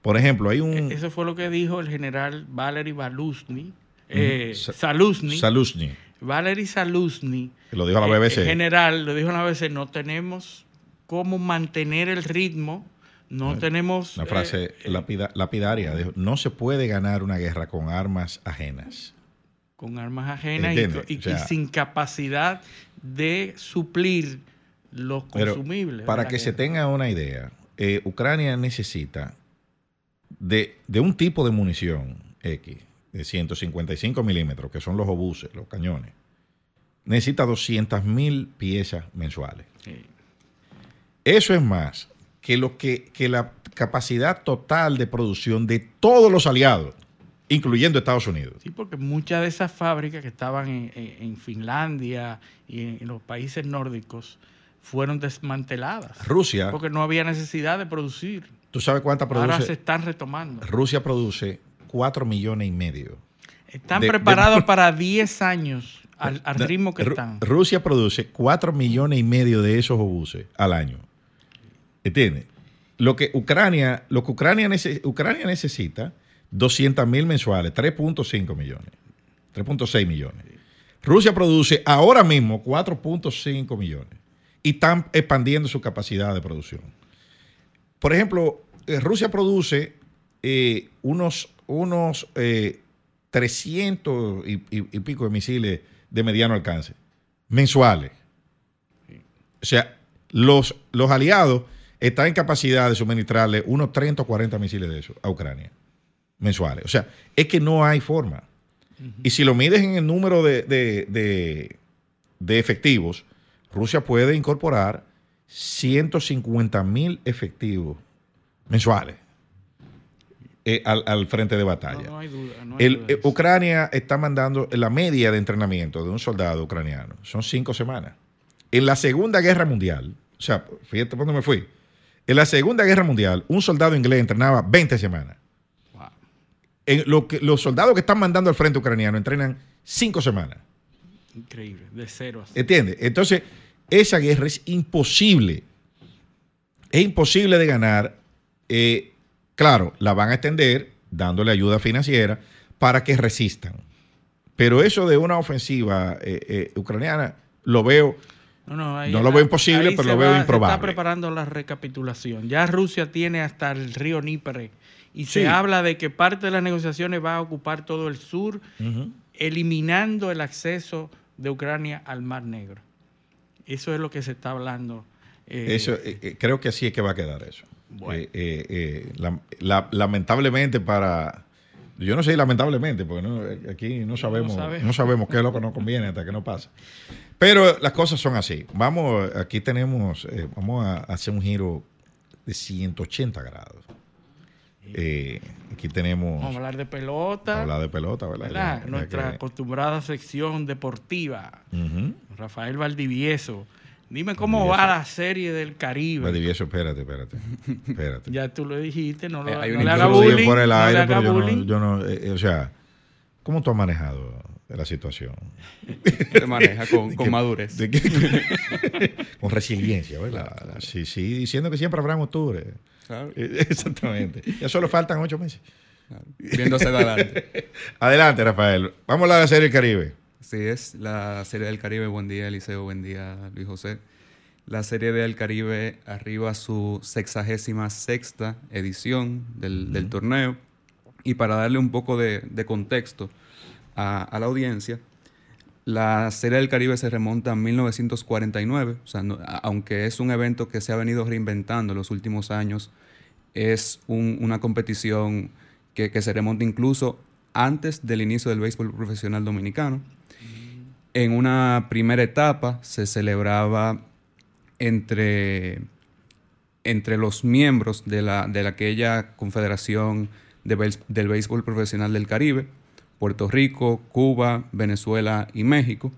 Por ejemplo, hay un... E- Eso fue lo que dijo el general Valery Baluzny, eh, Sa- Saluzny. Saluzny, Valery Saluzny, lo dijo a la eh, BBC. el general, lo dijo en la BBC, no tenemos cómo mantener el ritmo, no tenemos... Una frase eh, eh, lapida- lapidaria. Dijo, no se puede ganar una guerra con armas ajenas. Con armas ajenas y, Entiende, y- o sea- y sin capacidad de suplir los consumibles. para que se tenga una idea, eh, Ucrania necesita de, de un tipo de munición X, de 155 milímetros, que son los obuses, los cañones, necesita 200 mil piezas mensuales. Sí. Eso es más que, lo que, que la capacidad total de producción de todos los aliados, incluyendo Estados Unidos. Sí, porque muchas de esas fábricas que estaban en, Finlandia y en, en los países nórdicos fueron desmanteladas. Rusia, Porque no había necesidad de producir. ¿tú sabes cuánta Ahora se produce? están retomando. Rusia produce 4 millones y medio. Están de- de- preparados para 10 años al, al De- ritmo que están. Rusia produce 4 millones y medio de esos obuses al año. ¿Entiendes? Lo que Ucrania, lo que Ucrania, nece- Ucrania necesita 200 mil mensuales, 3.5 millones, 3.6 millones. Rusia produce ahora mismo 4.5 millones y están expandiendo su capacidad de producción. Por ejemplo, eh, Rusia produce eh, unos, unos eh, 300 y, pico de misiles de mediano alcance mensuales. O sea, los, los aliados están en capacidad de suministrarle unos 30 o 40 misiles de esos a Ucrania mensuales. O sea, es que no hay forma. Y si lo mides en el número de, de- de- de efectivos, Rusia puede incorporar 150 mil efectivos mensuales eh, al, al frente de batalla. No, no hay duda. no hay El- duda eh. Ucrania está mandando la media de entrenamiento de un soldado ucraniano. Son cinco semanas. En la Segunda Guerra Mundial, o sea, fíjate dónde me fui. En la Segunda Guerra Mundial, un soldado inglés entrenaba 20 semanas. En lo que, los soldados que están mandando al frente ucraniano entrenan cinco semanas. Increíble, de cero a cero. ¿Entiendes? Entonces, esa guerra es imposible. Es imposible de ganar. Eh, claro, la van a extender dándole ayuda financiera para que resistan. Pero eso de una ofensiva eh, eh, ucraniana lo veo. No, no, ahí- No lo veo imposible, pero lo veo va- Se improbable. está preparando la recapitulación. Ya Rusia tiene hasta el río Nípere y Sí. se habla de que parte de las negociaciones va a ocupar todo el sur, eliminando el acceso de Ucrania al Mar Negro. Eso es lo que se está hablando. eh, Eso, eh, eh, creo que así es que va a quedar eso. Bueno. Eh, la- la- lamentablemente para... Yo no sé lamentablemente, porque no- aquí no sabemos, no sabemos. sabemos qué es lo que nos conviene hasta que no pasa. Pero las cosas son así. Vamos, aquí tenemos, vamos a hacer un giro de 180 grados. Eh, aquí tenemos vamos a hablar de pelota, hablar de pelota, ¿verdad? ¿verdad? Ya- ya nuestra que- acostumbrada sección deportiva. Ujú. Rafael Valdivieso. Dime cómo Valdivieso. va la serie del Caribe. Valdivieso, espérate, espérate. espérate. Ya tú lo dijiste, no, lo, Eh, hay no le haga bullying. por el no aire, le haga pero yo no, bullying. yo no, eh, eh, o sea, ¿cómo tú has manejado la situación? Se maneja con, con que- madurez. que- con resiliencia, ¿verdad? Sí, sí, diciendo que siempre habrá en octubre. Claro, Exactamente. Ya solo faltan ocho meses. claro. Viéndose de adelante. Adelante, Rafael. Vamos a hablar de la serie del Caribe. Así es, la Serie del Caribe, buen día Eliseo, buen día Luis José. La Serie del Caribe arriba a su sexagésima sexta edición del, del torneo. Y para darle un poco de, de contexto a, a la audiencia, La Serie del Caribe se remonta a 1949, o sea, aunque es un evento que se ha venido reinventando en los últimos años, es una competición que, se remonta incluso antes del inicio del béisbol profesional dominicano. En una primera etapa se celebraba entre, entre los miembros de, la, de aquella Confederación del Béisbol Profesional del Caribe, Puerto Rico, Cuba, Venezuela y México.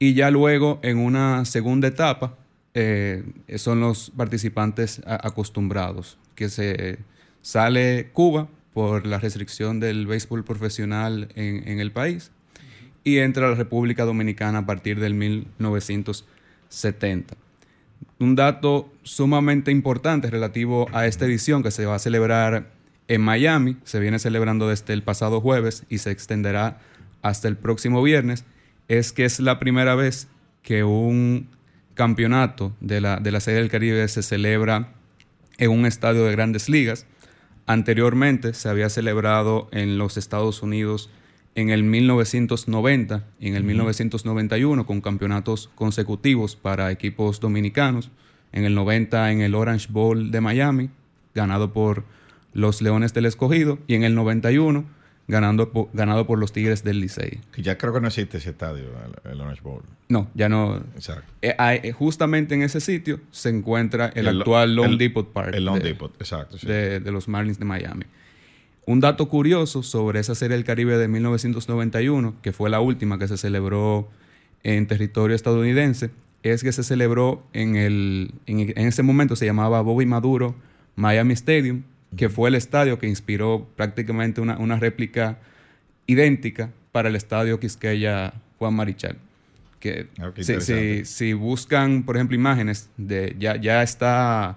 Y ya luego, en una segunda etapa, eh, son los participantes acostumbrados, que se sale Cuba por la restricción del béisbol profesional en, el país y entra la República Dominicana a partir del 1970. Un dato sumamente importante relativo a esta edición que se va a celebrar en Miami, se viene celebrando desde el pasado jueves y se extenderá hasta el próximo viernes, es que es la primera vez que un campeonato de la, de la Serie del Caribe se celebra en un estadio de grandes ligas. Anteriormente se había celebrado en los Estados Unidos en el 1990 y en el 1991 con campeonatos consecutivos para equipos dominicanos. En el 90 en el Orange Bowl de Miami, ganado por los Leones del Escogido. Y en el 91 ganando ganado por los Tigres del Licey. ya creo que no existe ese estadio, el, Orange Bowl. No, ya no. Exacto. Eh, eh, justamente en ese sitio se encuentra el, actual Long Depot Park. El Long Depot, exacto. De, los Marlins de Miami. Un dato curioso sobre esa Serie del Caribe de 1991, que fue la última que se celebró en territorio estadounidense, es que se celebró en el. En, ese momento se llamaba Bobby Maduro Miami Stadium, que fue el estadio que inspiró prácticamente una, réplica idéntica para el estadio Quisqueya Juan Marichal. Que ah, si, buscan, por ejemplo, imágenes de ya, ya está,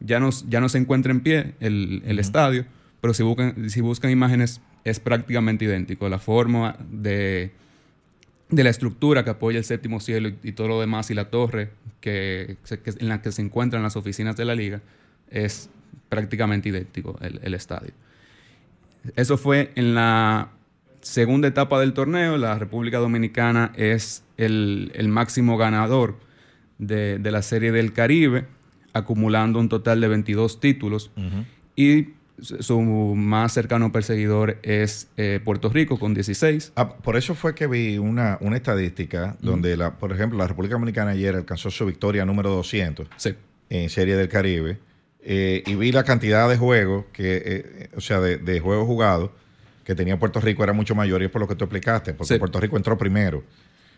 ya no, ya no se encuentra en pie el, estadio, pero si buscan, si buscan imágenes es prácticamente idéntico. La forma de, de la estructura que apoya el séptimo cielo y, todo lo demás y la torre que, en la que se encuentran las oficinas de la liga es prácticamente idéntico el, estadio. Eso fue en la segunda etapa del torneo. La República Dominicana es el, máximo ganador de, la Serie del Caribe, acumulando un total de 22 títulos. Y su más cercano perseguidor es eh, Puerto Rico con 16. Ah, por eso fue que vi una, una estadística donde, la, por ejemplo, la República Dominicana ayer alcanzó su victoria número 200 en Serie del Caribe eh, y vi la cantidad de juegos, que, eh, o sea, de, juegos jugados que tenía Puerto Rico era mucho mayor y es por lo que tú explicaste, porque Puerto Rico entró primero.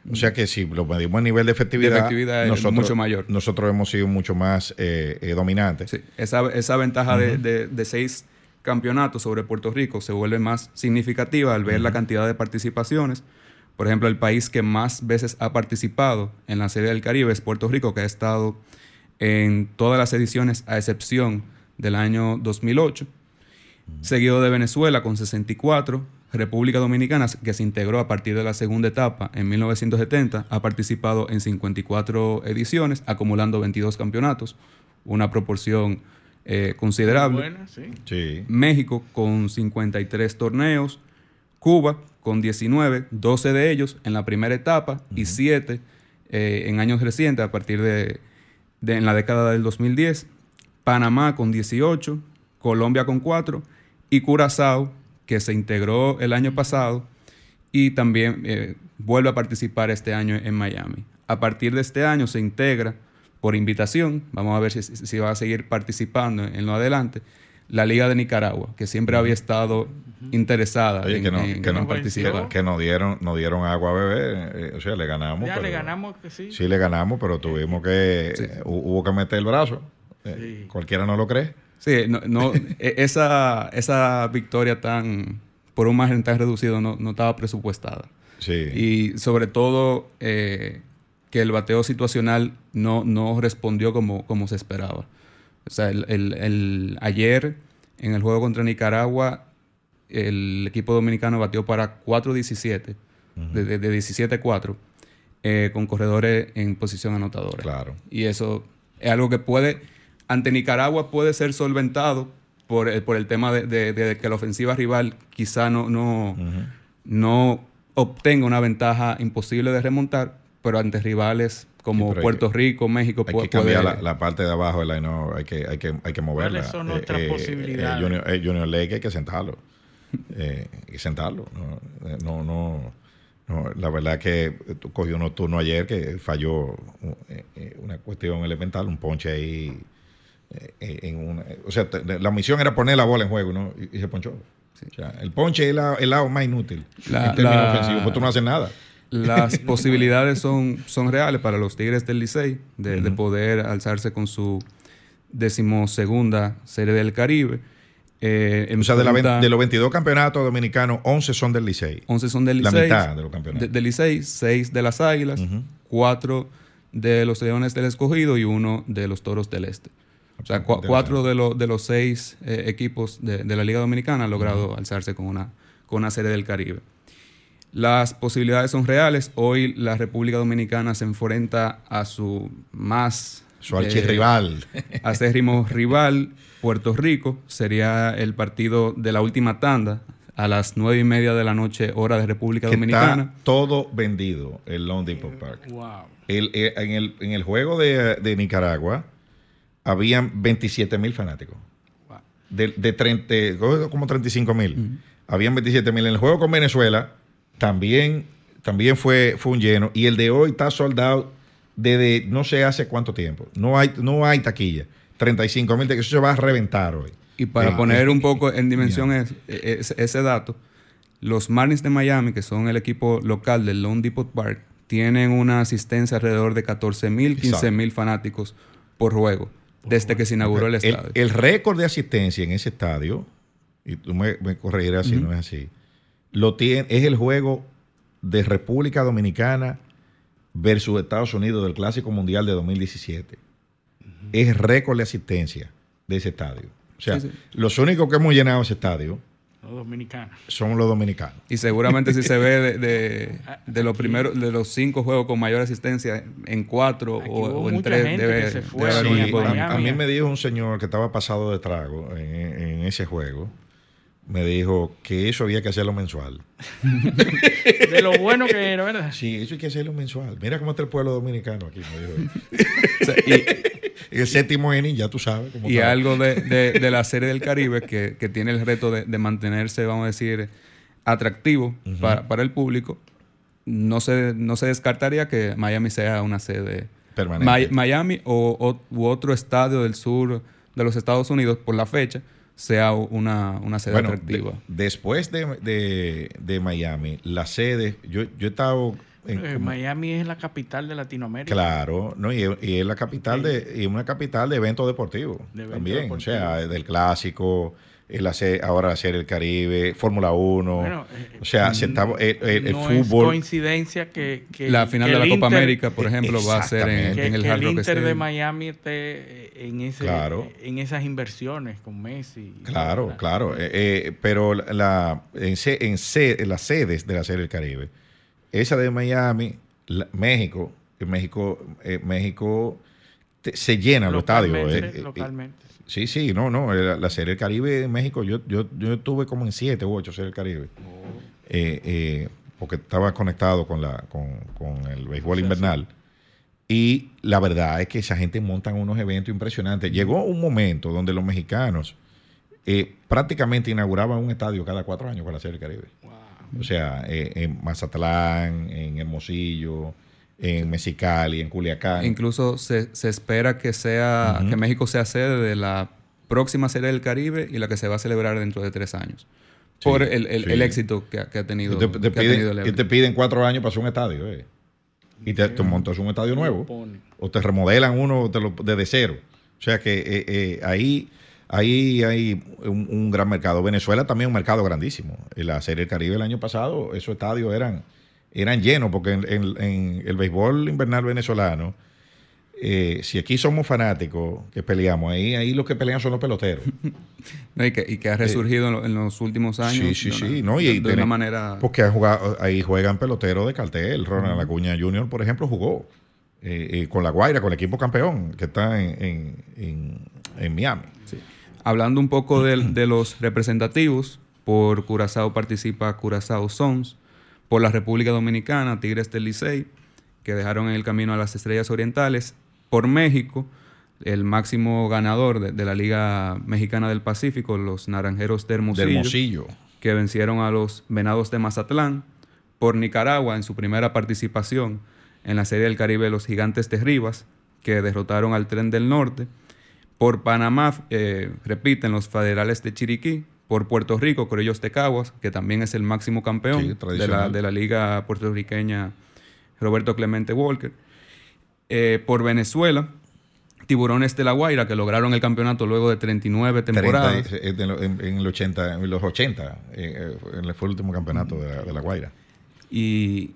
O sea que si lo medimos a nivel de efectividad, nosotros, mucho mayor. nosotros hemos sido mucho más eh, dominantes. Sí. Esa, esa ventaja de, seis campeonatos sobre Puerto Rico se vuelve más significativa al ver la cantidad de participaciones. Por ejemplo, el país que más veces ha participado en la Serie del Caribe es Puerto Rico, que ha estado en todas las ediciones, a excepción del año 2008, seguido de Venezuela con 64, República Dominicana, que se integró a partir de la segunda etapa en 1970, ha participado en 54 ediciones, acumulando 22 campeonatos, una proporción eh, considerable. México con 53 torneos, Cuba con 19, 12 de ellos en la primera etapa y 7 eh, en años recientes a partir de en la década del 2010, Panamá con 18, Colombia con 4 y Curazao, que se integró el año pasado y también eh, vuelve a participar este año en Miami. A partir de este año se integra por invitación, vamos a ver si, va a seguir participando en, lo adelante, la Liga de Nicaragua, que siempre había estado interesada en, que no, participar. Que, nos dieron, nos dieron agua a beber, eh, o sea, le ganamos. Ya le ganamos, que sí. Sí, le ganamos, pero tuvimos que, eh, hubo que meter el brazo. Eh, cualquiera no lo cree. Sí, no, e, esa, esa victoria tan, por un margen tan reducido, no, estaba presupuestada. Sí. Y sobre todo que el bateo situacional no, no respondió como, como se esperaba. O sea, el, ayer en el juego contra Nicaragua, el equipo dominicano batió para 4-17, de, 17-4, eh, con corredores en posición anotadora. Claro. Y eso es algo que puede, ante Nicaragua puede ser solventado por, por el tema de, que la ofensiva rival quizá no, no, no obtenga una ventaja imposible de remontar, pero ante rivales como Puerto Rico, México, hay que cambiar la, parte de abajo del no, hay que, hay que, hay que moverla. ¿Cuáles son nuestras eh, eh, posibilidades? Junior, Junior Lake hay que sentarlo. hay que sentarlo. no, no la verdad que cogió unos turnos ayer que falló eh, eh, una cuestión elemental, un ponche ahí. Eh, en una, o sea, la misión era poner la bola en juego ¿no? y, se ponchó. O sea, el ponche es el lado más inútil en términos ofensivos, porque tú no haces nada. Las posibilidades son, son reales para los Tigres del Licey de, de poder alzarse con su decimosegunda serie del Caribe. Eh, o sea, de, los 22 campeonatos dominicanos, 11 son del Licey. 11 son del Licey. La mitad de los campeonatos. del Licey, 6 de las Águilas, 4 de los Leones del Escogido y 1 de los Toros del Este. O sea, 4 de, de los 6 eh, equipos de, la Liga Dominicana han logrado alzarse con una, con una serie del Caribe. Las posibilidades son reales. Hoy la República Dominicana se enfrenta a su más... Su archirrival. Eh, acérrimo rival Puerto Rico. Sería el partido de la última tanda a las nueve y media de la noche, hora de República Dominicana. todo vendido el Lone Depot Park. Eh, en, el, juego de, Nicaragua habían 27 mil fanáticos. De, de 30, como 35 mil. Habían 27 mil. En el juego con Venezuela también, también fue, fue un lleno. Y el de hoy está soldado desde no sé hace cuánto tiempo. No hay, no hay taquilla. 35 mil, eso se va a reventar hoy. Y para poner un poco en dimensión ese, dato, los Marlins de Miami, que son el equipo local del Lone Depot Park, tienen una asistencia alrededor de 14 mil, 15 mil fanáticos por juego, desde que se inauguró el estadio. El, récord de asistencia en ese estadio, y tú me, corregirás si no es así, lo tiene, es el juego de República Dominicana versus Estados Unidos del Clásico Mundial de 2017 es récord de asistencia de ese estadio. O sea, los únicos que hemos llenado ese estadio los dominicanos. Son los dominicanos. Y seguramente si se ve de, los primeros, de los cinco juegos con mayor asistencia, en cuatro o, en tres debe, a, mí me dijo un señor que estaba pasado de trago en, ese juego. Me dijo que eso había que hacerlo mensual. de lo bueno que era, ¿verdad? Sí, eso hay que hacerlo mensual. Mira cómo está el pueblo dominicano aquí, me dijo. el séptimo inning, ya tú sabes. y algo de, la serie del Caribe que, tiene el reto de, mantenerse, vamos a decir, atractivo para, el público. No se, no se descartaría que Miami sea una sede permanente. Miami o, u otro estadio del sur de los Estados Unidos por la fecha sea una, sede atractiva. después de, de, Miami, la sede, yo, yo he estado eh, Miami es la capital de Latinoamérica. Claro, no y, es la capital de y una capital de eventos deportivos también, o sea, del clásico, el hacer, ahora hacer el Caribe, Fórmula 1, eh, o sea, el, el, no fútbol. Es coincidencia que, la final de la Copa América, por ejemplo, va a ser en, el Hard Rock el Inter de Miami esté en ese, en esas inversiones con Messi. Claro, claro, eh, pero la en, en, las sedes de la Serie del Caribe esa de Miami, México, México, eh, México se llena los estadios. Eh, eh, localmente. Sí, sí, no, no. La, Serie del Caribe en México, yo, yo, yo estuve como en siete u ocho Serie del Caribe. Oh. porque estaba conectado con, la, con, con el béisbol invernal. Y la verdad es que esa gente montan unos eventos impresionantes. Llegó un momento donde los mexicanos prácticamente inauguraban un estadio cada cuatro años para la Serie del Caribe. O sea, eh, en Mazatlán, en Hermosillo, en Mexicali, en Culiacán. Incluso se, espera que sea que México sea sede de la próxima Serie del Caribe y la que se va a celebrar dentro de tres años. por el, éxito que, ha tenido, te, te piden, te piden cuatro años para hacer un estadio. Eh. Y te, montas un estadio nuevo. O te remodelan uno desde cero. O sea que eh, ahí Ahí hay un, gran mercado. Venezuela también es un mercado grandísimo. En la Serie del Caribe el año pasado, esos estadios eran, eran llenos, porque en, el béisbol invernal venezolano, eh, si aquí somos fanáticos que peleamos, ahí, ahí los que pelean son los peloteros. y, que, ha resurgido en, los últimos años. Sí, sí, sí. No, y de, una manera. Porque jugado, ahí juegan peloteros de cartel. Ronald Acuña Jr., por ejemplo, jugó eh, eh, con la Guaira, con el equipo campeón que está en, en Miami. Sí. Hablando un poco de, los representativos, por Curazao participa Curazao Sons, Por la República Dominicana, Tigres del Licey, que dejaron en el camino a las Estrellas Orientales. Por México, el máximo ganador de, la Liga Mexicana del Pacífico, los Naranjeros de Hermosillo, que vencieron a los Venados de Mazatlán. Por Nicaragua, en su primera participación en la Serie del Caribe, los Gigantes de Rivas, que derrotaron al Tren del Norte. Por Panamá, eh, repiten los Federales de Chiriquí. Por Puerto Rico, Corellos de Caguas, que también es el máximo campeón de, la, de la liga puertorriqueña Roberto Clemente Walker. Eh, por Venezuela, Tiburones de la Guaira, que lograron el campeonato luego de 39 temporadas. Eh, en, los 80, eh, fue el último campeonato de la, Guaira. Y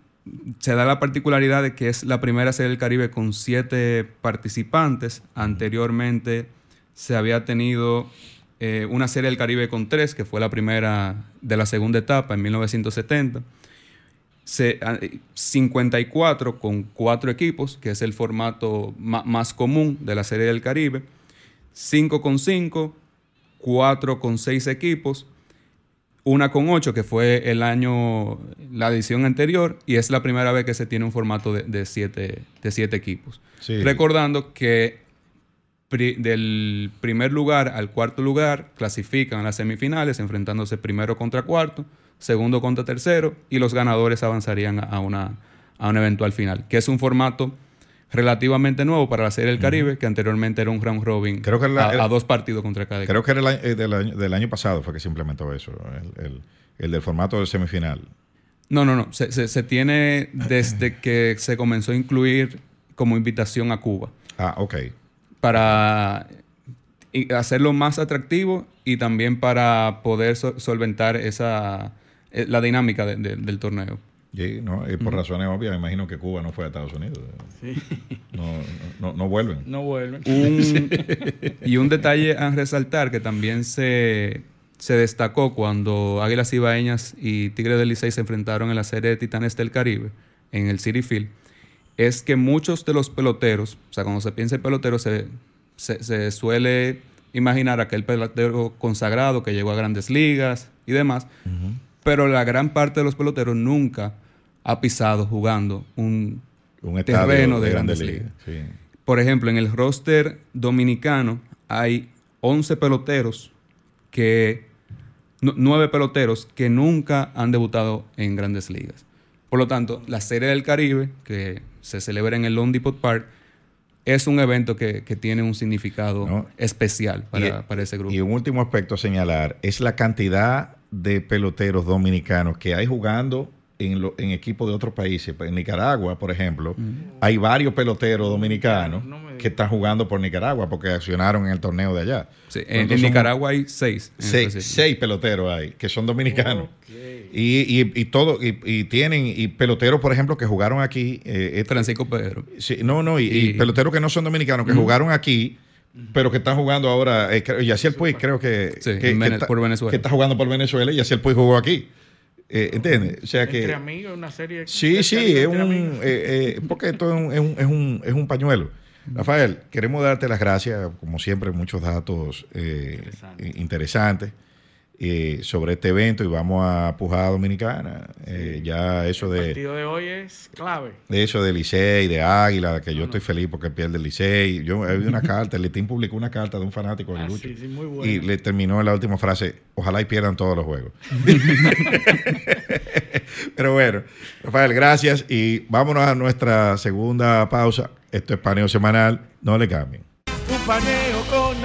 se da la particularidad de que es la primera serie del Caribe con siete participantes. Anteriormente se había tenido una serie del Caribe con tres, que fue la primera de la segunda etapa en 1970. 54 con cuatro equipos, que es el formato más común de la Serie del Caribe, 5 con 5, 4 con 6 equipos, una con 8, que fue el año, la edición anterior, y es la primera vez que se tiene un formato de 7 de siete, equipos. Recordando que del primer lugar al cuarto lugar clasifican a las semifinales, enfrentándose primero contra cuarto segundo contra tercero y los ganadores avanzarían a una, a una eventual final, que es un formato relativamente nuevo para la Serie del Caribe, que anteriormente era un round robin creo que a, dos partidos contra cada Creo que era eh, del, año, del, año, pasado fue que se implementó eso, el, el, del formato de semifinal. No, no, no. Se, se, tiene desde que se comenzó a incluir como invitación a Cuba. Ah, ok. Para hacerlo más atractivo y también para poder solventar esa eh, la dinámica del torneo. Sí, no, y por razones obvias, me imagino que Cuba no fue a Estados Unidos. Sí. No, no, vuelven. No vuelven. y un detalle a resaltar que también se, se destacó cuando Águilas Ibaeñas y Tigre del Licey se enfrentaron en la serie de Titanes del Caribe, en el City Field, es que muchos de los peloteros, o sea, cuando se piensa en pelotero, se, se, suele imaginar aquel pelotero consagrado que llegó a grandes ligas y demás pero la gran parte de los peloteros nunca ha pisado jugando un, terreno de, grandes, ligas. Por ejemplo, en el roster dominicano hay 11 peloteros que, nueve peloteros que nunca han debutado en grandes ligas. Por lo tanto, la Serie del Caribe, que se celebra en el Lone Depot Park, es un evento que, tiene un significado especial para, para, ese grupo. Y un último aspecto a señalar es la cantidad de peloteros dominicanos que hay jugando en, en equipos de otros países. En Nicaragua, por ejemplo, hay varios peloteros dominicanos que están jugando por Nicaragua porque accionaron en el torneo de allá. en, Nicaragua hay seis. Seis, peloteros hay que son dominicanos. Y, y, todo, y, tienen, y peloteros, por ejemplo, que jugaron aquí. Eh, Francisco Pedro. Sí, no, no, y, peloteros que no son dominicanos, que jugaron aquí pero que están jugando ahora. Eh, y así el Puig, creo que, está, por Venezuela. que está jugando por Venezuela y así el Puig jugó aquí. Eh, ¿Entiendes? O sea que. Entre amigos, una serie. Sí, sí, es un. Eh, eh, porque esto es un, es un, es un, es un pañuelo. Rafael, queremos darte las gracias, como siempre, muchos datos interesantes. Eh, sobre este evento y vamos a pujar a Dominicana. Eh, ya eso de. El partido de hoy es clave. De eso de Licey, de Águila, que yo estoy feliz porque pierde el Licey. Yo vi una carta, el Litín publicó una carta de un fanático de ah, Lucho. Y le terminó en la última frase: Ojalá y pierdan todos los juegos. Pero bueno, Rafael, gracias y vámonos a nuestra segunda pausa. Esto es paneo semanal. No le cambien. Un paneo con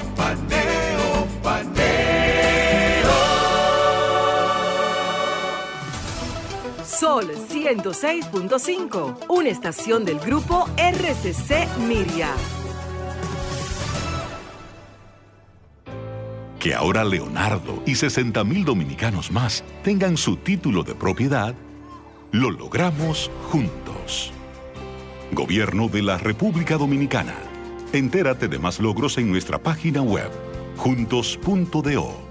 Sol 106.5, una estación del grupo RCC Miria. Que ahora Leonardo y 60 mil dominicanos más tengan su título de propiedad, lo logramos juntos. Gobierno de la República Dominicana. Entérate de más logros en nuestra página web juntos.do.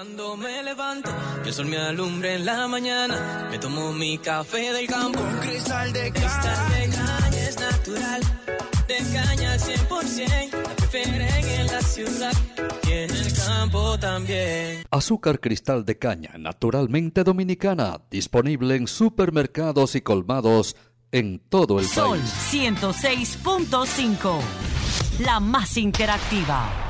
cuando me levanto, el sol me alumbra en la mañana. Me tomo mi café del campo. Un cristal de caña es natural. De caña al 100%. La prefieren en la ciudad y en el campo también. Azúcar cristal de caña, naturalmente dominicana, disponible en supermercados y colmados en todo el Sol país. 106.5. La más interactiva.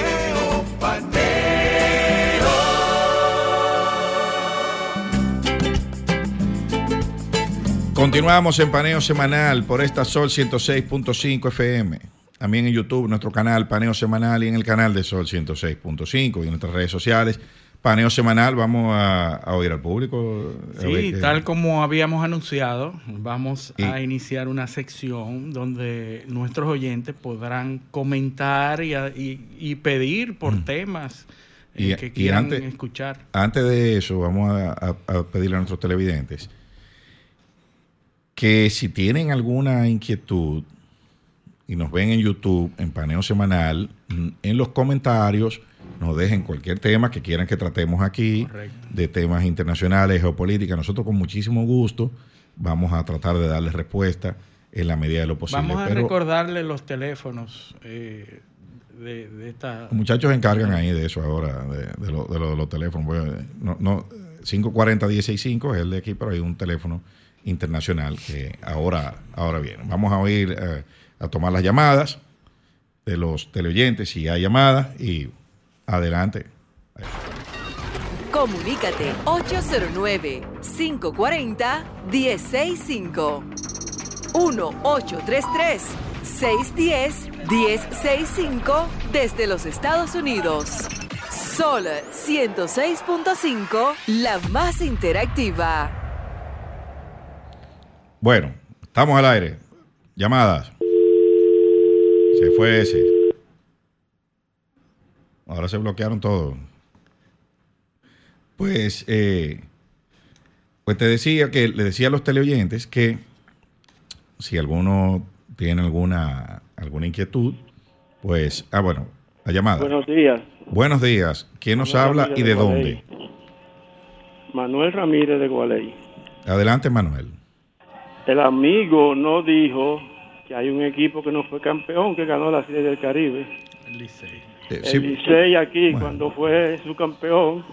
Continuamos en paneo semanal por esta Sol 106.5 FM. También en YouTube, nuestro canal Paneo Semanal y en el canal de Sol 106.5 y en nuestras redes sociales. Paneo Semanal, vamos a, a oír al público. Sí, tal como habíamos anunciado, vamos Y- a iniciar una sección donde nuestros oyentes podrán comentar y, y- y pedir por temas eh, Mm. Que quieran antes- escuchar. Antes de eso, vamos a, a- a pedirle a nuestros televidentes que si tienen alguna inquietud y nos ven en YouTube, en Paneo Semanal, mm, en los comentarios nos dejen cualquier tema que quieran que tratemos aquí, Correcto. de temas internacionales, geopolítica. Nosotros con muchísimo gusto vamos a tratar de darles respuesta en la medida de lo posible. Vamos a Pero recordarle los teléfonos eh, de, de esta... los muchachos se encargan ahí de eso ahora, de, de lo, de lo de los teléfonos. Bueno, no, no, 540-165 es el de aquí, pero hay un teléfono internacional que ahora, ahora viene. Vamos a oír, eh, a tomar las llamadas de los teleoyentes, si hay llamadas, y adelante. Comunícate 809-540-1065. 1-833-610-1065 desde los Estados Unidos. Sol 106.5, la más interactiva. Bueno, estamos al aire. Llamadas. Se fue ese. Ahora se bloquearon todos. Pues, eh, pues te decía que le decía a los teleoyentes que si alguno tiene alguna alguna inquietud, pues, ah, bueno, la llamada. Buenos días. Buenos días. ¿Quién nos habla Ramírez y de Gualey. dónde? Manuel Ramírez de Gualey. Adelante, Manuel. El amigo no dijo que hay un equipo que no fue campeón, que ganó la Serie del Caribe. El Licey. Eh, sí, El Licey aquí, Bueno. cuando fue su campeón,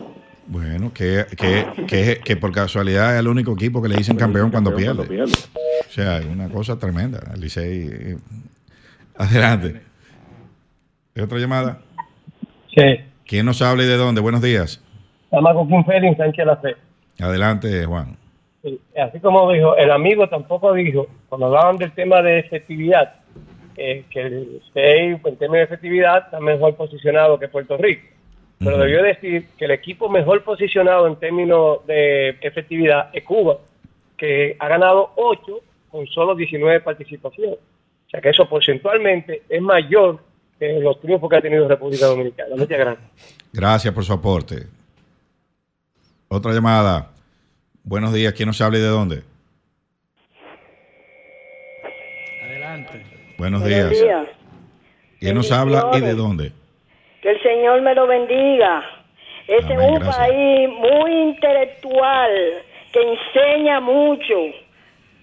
Bueno, que, que, que, que por casualidad es el único equipo que le dicen campeón cuando pierde. O sea, es una cosa tremenda. El Licey. eh, Adelante. ¿Hay otra llamada? Sí, ¿Quién nos habla y de dónde? Buenos días. Kim Félix Sánchez La Fe. Adelante, Juan. Sí, Así como dijo, el amigo tampoco dijo, cuando hablaban del tema de efectividad, eh, que el CEI, en términos de efectividad, está mejor posicionado que Puerto Rico. Pero debió decir que el equipo mejor posicionado en términos de efectividad es Cuba, que ha ganado 8 con solo 19 participaciones. O sea que eso porcentualmente es mayor que los triunfos que ha tenido República Dominicana. Muchas gracias. Gracias por su aporte. Otra llamada. Buenos días. ¿Quién nos habla y de dónde? Adelante. Buenos Buenos días. días. ¿Quién nos habla y de dónde? Que el Señor me lo bendiga. Este Amén, es un gracias. país muy intelectual, que enseña mucho.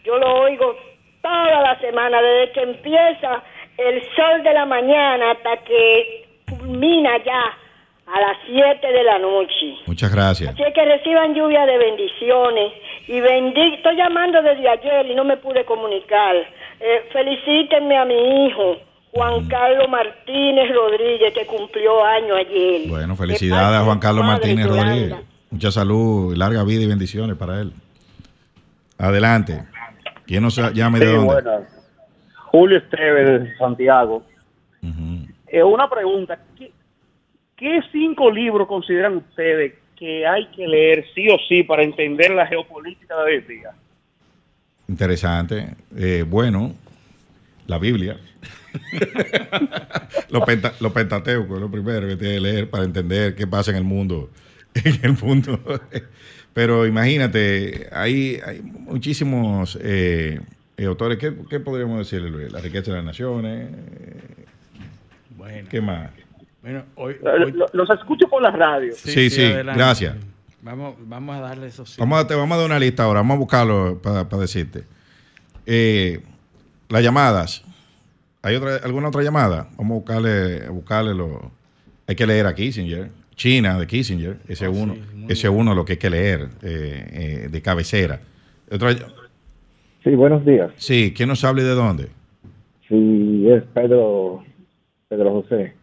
Yo lo oigo toda la semana, desde que empieza el sol de la mañana hasta que culmina ya a las 7 de la noche. Muchas gracias. Así es que reciban lluvia de bendiciones y bendi estoy llamando desde ayer y no me pude comunicar. Eh, felicítenme a mi hijo, Juan Carlos Martínez Rodríguez, que cumplió año ayer. Bueno, De felicidades a Juan Carlos Martínez. Rodríguez. Mucha salud, larga vida y bendiciones para él. Adelante. ¿Quién nos llama y de Sí, dónde? buenas. Julio Esteves de Santiago. Eh, una pregunta. ¿Qui- ¿qué cinco libros consideran ustedes que hay que leer sí o sí para entender la geopolítica de hoy día? Interesante. Eh, bueno, la Biblia. los, penta, los Pentateucos, lo primero que tiene que leer para entender qué pasa en el mundo. En el mundo. Pero imagínate, hay, hay muchísimos eh, eh, autores. ¿Qué, ¿Qué, podríamos decirle, Luis? La riqueza de las naciones. Bueno. ¿Qué más? Bueno, hoy, hoy... Los escucho por la radio. Sí, sí, sí gracias. Vamos, vamos a darle eso. Sí. Vamos, a, te, vamos a dar una lista ahora, vamos a buscarlo para, para decirte. Eh, las llamadas. ¿Hay otra, alguna otra llamada? Vamos a buscarle, a buscarle lo. Hay que leer a Kissinger. China de Kissinger. Ese oh, uno, sí, ese uno lo que hay que leer eh, eh, de cabecera. Otra, sí, buenos días. Sí, ¿quién nos habla y de dónde? Sí, es Pedro, Pedro José,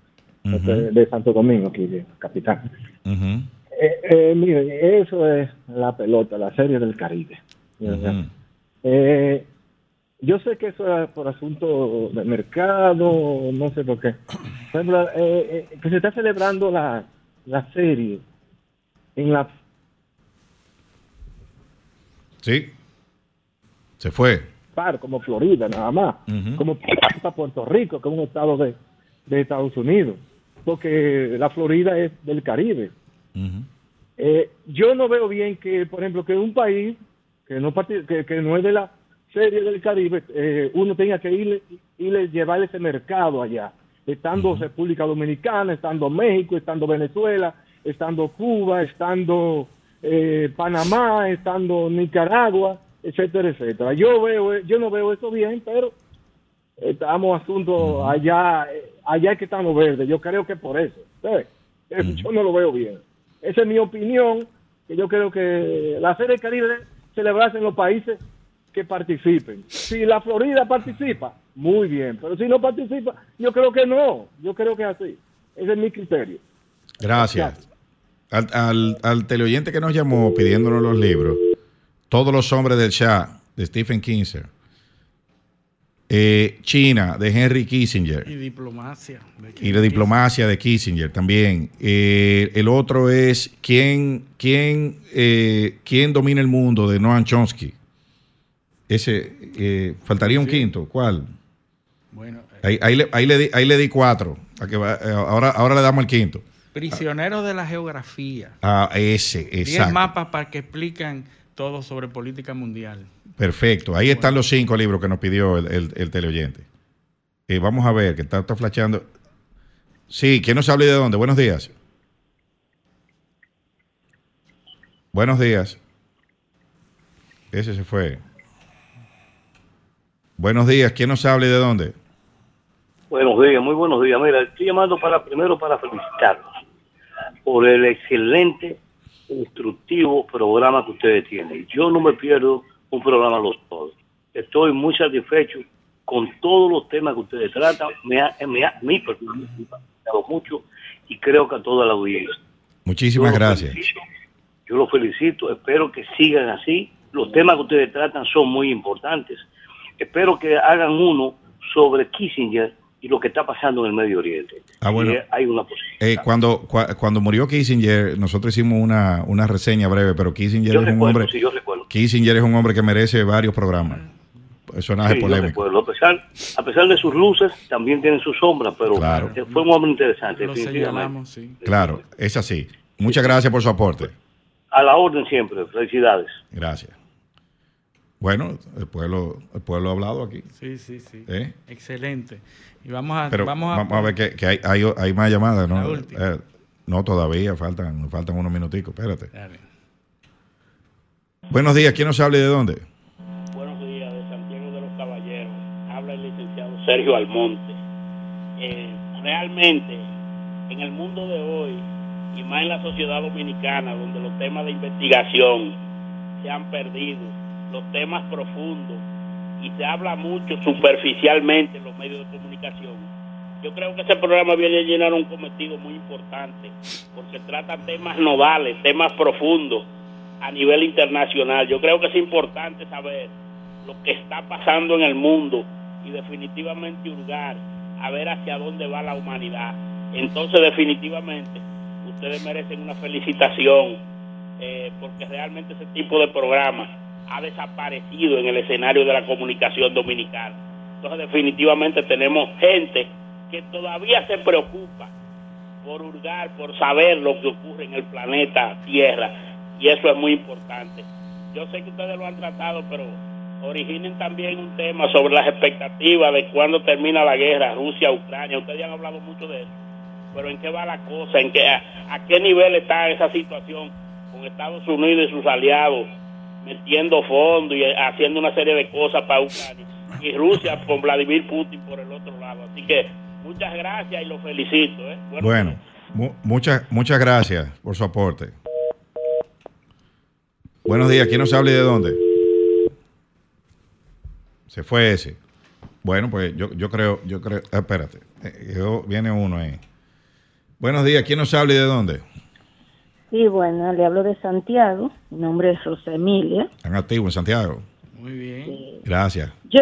uh -huh. de Santo Domingo, aquí, de capitán. Uh -huh. eh, eso es la pelota, la serie del Caribe. Uh -huh. yo sé que eso es por asunto de mercado, no sé por qué. Por ejemplo, eh, que se está celebrando la, la serie en la... Sí, se fue. Par, como Florida, nada más. Uh -huh. Como para Puerto Rico, que es un estado de, de, Estados Unidos. Porque la Florida es del Caribe. Uh -huh. eh, yo no veo bien que, por ejemplo, que un país que no, que, que no es de la serie del Caribe, eh, uno tenga que irle, irle llevar ese mercado allá estando uh -huh. República Dominicana, estando México, estando Venezuela, estando Cuba, estando eh, Panamá, estando Nicaragua, etcétera, etcétera. Yo veo, yo no veo eso bien, pero estamos asuntos uh -huh. allá, allá que estamos verdes. Yo creo que por eso. ¿sabes? -huh. Yo no lo veo bien. Esa es mi opinión, que yo creo que la Serie Caribe celebrarse en los países que participen. Si la Florida participa, muy bien, pero si no participa, yo creo que no, yo creo que es así. Ese es mi criterio. Gracias. Al, al, al teleoyente que nos llamó pidiéndonos los libros, Todos los hombres del Shah, de Stephen Kinzer, eh, China, de Henry Kissinger. Y diplomacia. De y la diplomacia de Kissinger también. Eh, el otro es ¿Quién, quién, eh, ¿Quién domina el mundo? de Noam Chomsky. Ese, eh, faltaría un quinto. ¿Cuál? Bueno, ahí, ahí, le, ahí, le di, ahí le di cuatro. A que va, ahora, ahora le damos el quinto. Prisioneros de la geografía. Ah, ese, exacto. Diez mapas para que explican todo sobre política mundial. Perfecto. Ahí bueno. están los cinco libros que nos pidió el, el, el teleoyente. Eh, vamos a ver, que está, está flasheando. Sí, ¿quién nos habla y de dónde? Buenos días. Buenos días. Ese se fue. Buenos días, ¿quién nos habla y de dónde? Buenos días, muy buenos días. Mira, estoy llamando para primero para felicitarlos por el excelente, instructivo programa que ustedes tienen. Yo no me pierdo un programa los todos. Estoy muy satisfecho con todos los temas que ustedes tratan. Me ha, me ha, me ha mucho y creo que a toda la audiencia. Muchísimas yo gracias. Felicito, yo los felicito, espero que sigan así. Los temas que ustedes tratan son muy importantes espero que hagan uno sobre Kissinger y lo que está pasando en el Medio Oriente. Ah, bueno. Eh, hay una eh, cuando, cu cuando murió Kissinger, nosotros hicimos una, una reseña breve, pero Kissinger yo es recuerdo, un hombre. Sí, yo recuerdo. Kissinger es un hombre que merece varios programas. Personaje sí, polémico. A pesar, a pesar de sus luces, también tiene sus sombras, pero claro. fue un hombre interesante. Lo señalamos, sí. Claro, es así. Muchas gracias por su aporte. A la orden siempre. Felicidades. Gracias. Bueno, el pueblo, el pueblo ha hablado aquí. Sí, sí, sí. ¿Eh? Excelente. Y vamos a, Pero vamos a, vamos a ver que, que hay, hay, hay, más llamadas, ¿no? Eh, no, todavía, faltan, faltan unos minuticos, espérate. Dale. Buenos días, ¿quién nos habla y de dónde? Buenos días, de Santiago de los Caballeros. Habla el licenciado Sergio Almonte. Eh, realmente, en el mundo de hoy, y más en la sociedad dominicana, donde los temas de investigación se han perdido, los temas profundos y se habla mucho superficialmente en los medios de comunicación. Yo creo que ese programa viene a llenar un cometido muy importante porque trata temas nodales, temas profundos a nivel internacional. Yo creo que es importante saber lo que está pasando en el mundo y definitivamente hurgar a ver hacia dónde va la humanidad. entonces definitivamente ustedes merecen una felicitación eh, porque realmente ese tipo de programa ha desaparecido en el escenario de la comunicación dominicana. Entonces definitivamente tenemos gente que todavía se preocupa por hurgar, por saber lo que ocurre en el planeta Tierra y eso es muy importante. Yo sé que ustedes lo han tratado, pero originen también un tema sobre las expectativas de cuándo termina la guerra Rusia-Ucrania. Ustedes han hablado mucho de eso, pero ¿en qué va la cosa? ¿En qué, a, qué nivel está esa situación con Estados Unidos y sus aliados metiendo fondos y haciendo una serie de cosas para Ucrania? Y Rusia con Vladimir Putin por el otro lado. Así que muchas gracias y los felicito. ¿eh? Bueno, muchas, muchas gracias por su aporte. Buenos días, ¿quién nos habla y de dónde? Se fue ese. Bueno, pues yo, yo creo, yo creo, ah, espérate, eh, viene uno ahí. Buenos días, ¿quién nos habla y de dónde? Sí, bueno, le hablo de Santiago, mi nombre es Rosa Emilia. ¿Están activos en Santiago? Muy bien. Gracias. Yo,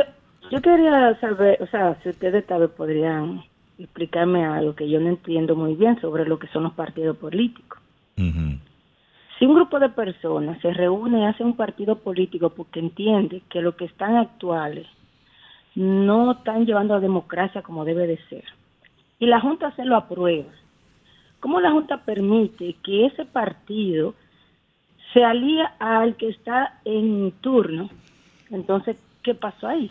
yo quería saber, o sea, si ustedes tal vez podrían explicarme algo que yo no entiendo muy bien sobre lo que son los partidos políticos. Si un grupo de personas se reúne y hace un partido político porque entiende que lo que están actuales no están llevando a democracia como debe de ser, y la Junta se lo aprueba, ¿cómo la Junta permite que ese partido se alía al que está en turno? Entonces, ¿qué pasó ahí?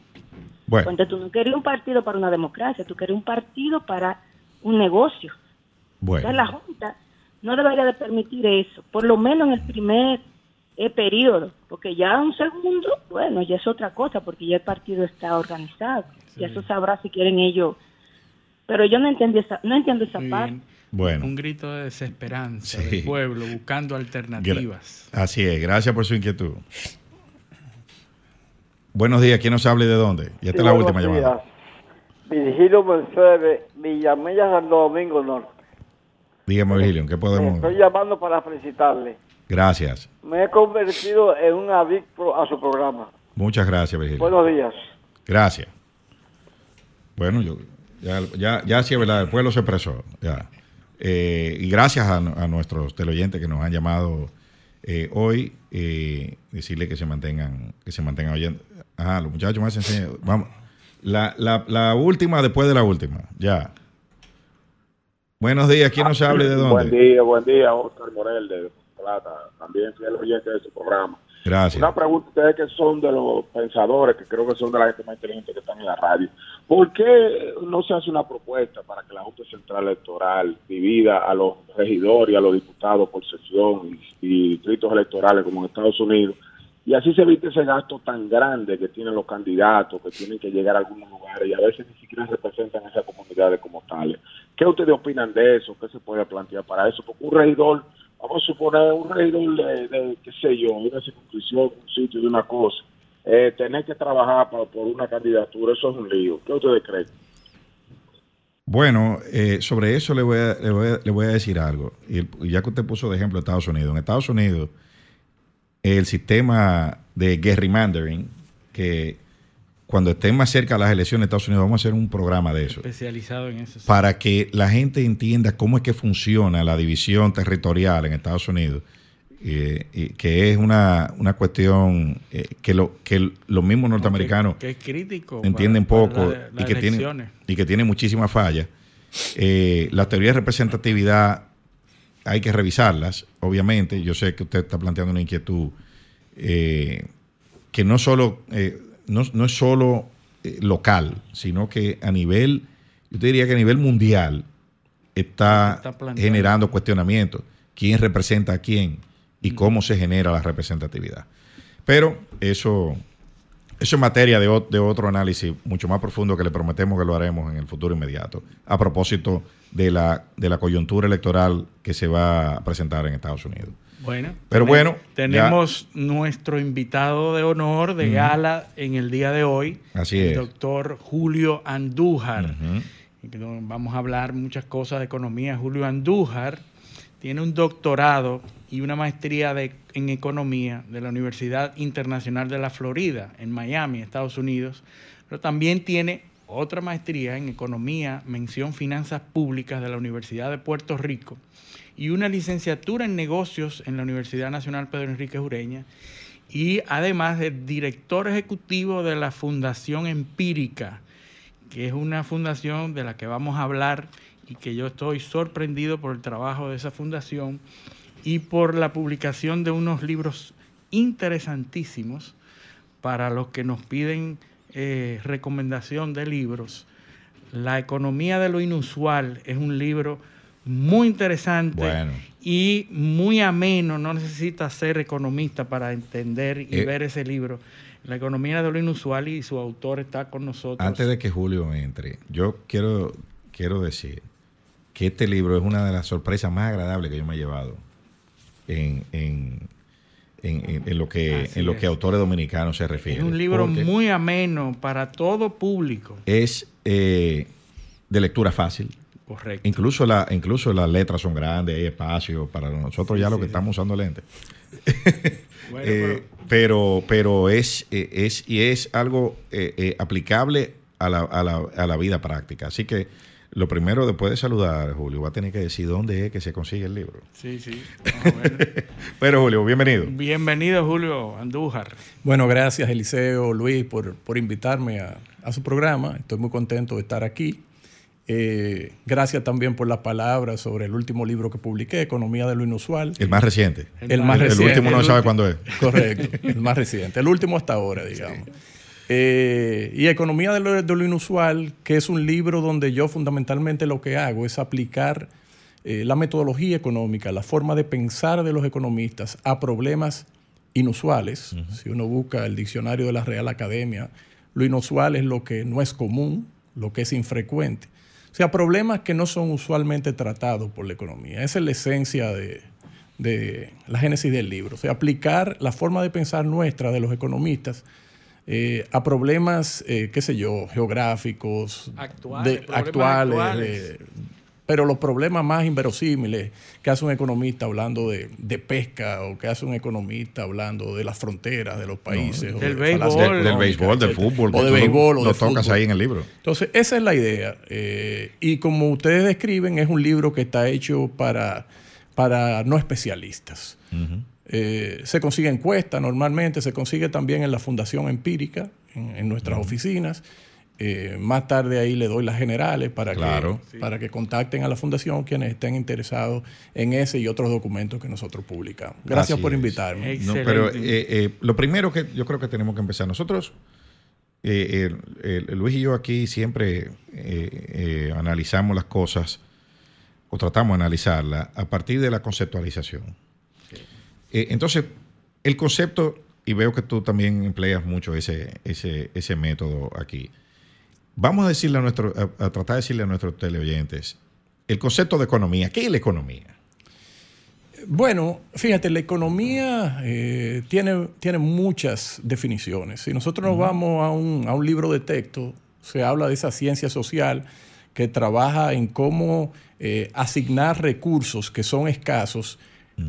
Bueno. Cuando tú no querías un partido para una democracia, tú querías un partido para un negocio. Bueno. Entonces la Junta no debería de permitir eso, por lo menos en el primer eh, periodo, porque ya un segundo, bueno, ya es otra cosa, porque ya el partido está organizado, ya eso sabrá si quieren ellos, pero yo no entiendo esa, no entiendo esa parte. Bueno. Un grito de desesperanza del pueblo buscando alternativas. Así es, gracias por su inquietud. Buenos días, ¿quién nos habla y de dónde? Y esta es la última días. llamada. Virgilio Mercedes, Villamella, Santo Domingo Norte. Dígame, Virgilio, ¿qué podemos...? Estoy llamando para felicitarle. Gracias. Me he convertido en un adicto a su programa. Muchas gracias, Virgilio. Buenos días. Gracias. Bueno, yo ya, ya, ya sí es verdad, el pueblo se expresó. Ya. Eh, y gracias a, nuestros teleoyentes que nos han llamado eh, hoy, eh, decirle que se mantengan, que se mantengan oyendo. Ajá, los muchachos más enseñan. Vamos. La, la, la última después de la última, ya. Buenos días, ¿quién nos habla y de dónde? Buen día, buen día, Oscar Morel de Plata, también fiel oyente de su programa. Gracias. Una pregunta, ustedes que son de los pensadores, que creo que son de la gente más inteligente que están en la radio, ¿por qué no se hace una propuesta para que la Junta Central Electoral divida a los regidores y a los diputados por sesión y distritos electorales como en Estados Unidos? Y así se evita ese gasto tan grande que tienen los candidatos, que tienen que llegar a algunos lugares y a veces ni siquiera representan esas comunidades como tales. ¿Qué ustedes opinan de eso? ¿Qué se puede plantear para eso? Porque un regidor, vamos a suponer un regidor de, qué sé yo, de una circunscripción, un sitio, de una cosa, eh, tener que trabajar por una candidatura, eso es un lío. ¿Qué ustedes creen? Bueno, eh, sobre eso le voy, a, le, voy a, decir algo. Y, ya que usted puso de ejemplo Estados Unidos. En Estados Unidos, el sistema de gerrymandering, que cuando estén más cerca las elecciones de Estados Unidos, vamos a hacer un programa de eso. Especializado en eso. Para que la gente entienda cómo es que funciona la división territorial en Estados Unidos, eh, y que es una, cuestión eh, que, lo, que los mismos norteamericanos que, es crítico entienden poco y, que tiene, y que tiene muchísimas fallas. Eh, la teoría de representatividad hay que revisarlas, obviamente. Yo sé que usted está planteando una inquietud que no solo no, es solo eh, local, sino que a nivel, yo te diría que a nivel mundial está, generando cuestionamientos. ¿Quién representa a quién? Y cómo se genera la representatividad. Pero eso, eso es materia de, de, otro análisis mucho más profundo que le prometemos que lo haremos en el futuro inmediato, a propósito de la, de la coyuntura electoral que se va a presentar en Estados Unidos. Bueno, pero bueno, tenemos nuestro invitado de honor de gala en el día de hoy, Así el doctor Julio Andújar. Vamos a hablar muchas cosas de economía. Julio Andújar tiene un doctorado y una maestría en economía de la Universidad Internacional de la Florida, en Miami, Estados Unidos, pero también tiene otra maestría en Economía, Mención Finanzas Públicas de la Universidad de Puerto Rico y una licenciatura en Negocios en la Universidad Nacional Pedro Enrique Ureña y además de director ejecutivo de la Fundación Empírica, que es una fundación de la que vamos a hablar y que yo estoy sorprendido por el trabajo de esa fundación y por la publicación de unos libros interesantísimos para los que nos piden eh, recomendación de libros. La economía de lo inusual es un libro muy interesante y muy ameno. No necesita ser economista para entender y Eh, ver ese libro. La economía de lo inusual y su autor está con nosotros. Antes de que Julio entre, yo quiero, quiero decir que este libro es una de las sorpresas más agradables que yo me he llevado en, en, en- en- en lo que, en lo que autores dominicanos se refieren. es un libro muy ameno para todo público. Es eh, de lectura fácil. Correcto. Incluso, la, incluso las letras son grandes, hay espacio para nosotros ya los que estamos usando lentes. Bueno, Eh, pero, pero es, eh, es, y es algo eh, eh, aplicable a la, a, la, a la vida práctica. Así que lo primero, después de saludar, Julio, va a tener que decir dónde es que se consigue el libro. Sí, sí. Pero, Julio, bienvenido. Bienvenido, Julio Andújar. Bueno, gracias Eliseo, Luis, por, por invitarme a, a su programa. Estoy muy contento de estar aquí. Eh, gracias también por las palabras sobre el último libro que publiqué, Economía de lo Inusual. El más reciente. El, más El reciente. último no El se sabe cuándo es. Correcto, el más reciente. El último hasta ahora, digamos. Eh, y Economía de lo, de lo Inusual, que es un libro donde yo fundamentalmente lo que hago es aplicar eh, la metodología económica, la forma de pensar de los economistas a problemas inusuales. Si uno busca el diccionario de la Real Academia, lo inusual es lo que no es común, lo que es infrecuente. O sea, problemas que no son usualmente tratados por la economía. Esa es la esencia de, de la génesis del libro. O sea, aplicar la forma de pensar nuestra de los economistas eh, a problemas, eh, qué sé yo, geográficos, Actuales, de- problemas actuales, actuales. de- pero los problemas más inverosímiles que hace un economista hablando de, de pesca o que hace un economista hablando de las fronteras de los países. o del de béisbol. Del, del béisbol, del etcétera. fútbol. O de béisbol o Lo tocas fútbol. ahí en el libro. Entonces, esa es la idea. Eh, y como ustedes describen, es un libro que está hecho para, para no especialistas. Eh, se consigue encuesta normalmente, se consigue también en la Fundación Empírica, en, en nuestras oficinas. Eh, más tarde ahí le doy las generales para, Claro. que, para que contacten a la Fundación quienes estén interesados en ese y otros documentos que nosotros publicamos. Gracias Así por es. invitarme. No, pero eh, eh, lo primero que yo creo que tenemos que empezar, nosotros, eh, Luis y yo aquí siempre eh, eh, analizamos las cosas o tratamos de analizarlas a partir de la conceptualización. Eh, entonces, el concepto, y veo que tú también empleas mucho ese, ese, ese método aquí, vamos a decirle a nuestro, a, a tratar de decirle a nuestros teleoyentes, el concepto de economía, ¿qué es la economía? Bueno, fíjate, la economía eh, tiene, tiene muchas definiciones. Si nosotros nos vamos a un, a un libro de texto, se habla de esa ciencia social que trabaja en cómo eh, asignar recursos que son escasos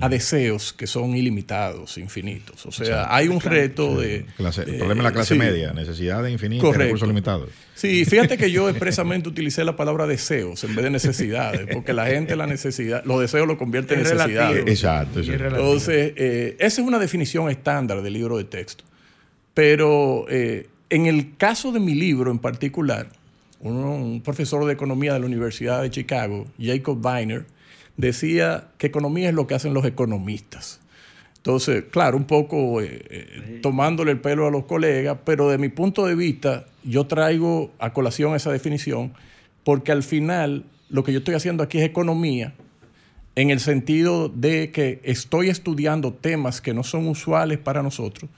a deseos que son ilimitados, infinitos. O sea, hay un reto Sí. de... Clase- el eh, problema de la clase sí. media, necesidad de infinito y Correcto. recursos limitados. Sí, fíjate que yo expresamente utilicé la palabra deseos en vez de necesidades, porque la gente la necesidad, los deseos lo convierte en necesidades. Exacto, exacto. Entonces, eh, esa es una definición estándar del libro de texto. Pero eh, en el caso de mi libro en particular, uno- un profesor de economía de la Universidad de Chicago, Jacob Weiner, decía que economía es lo que hacen los economistas. Entonces, claro, un poco eh, eh, tomándole el pelo a los colegas, pero de mi punto de vista, yo traigo a colación esa definición porque al final lo que yo estoy haciendo aquí es economía en el sentido de que estoy estudiando temas que no son usuales para nosotros,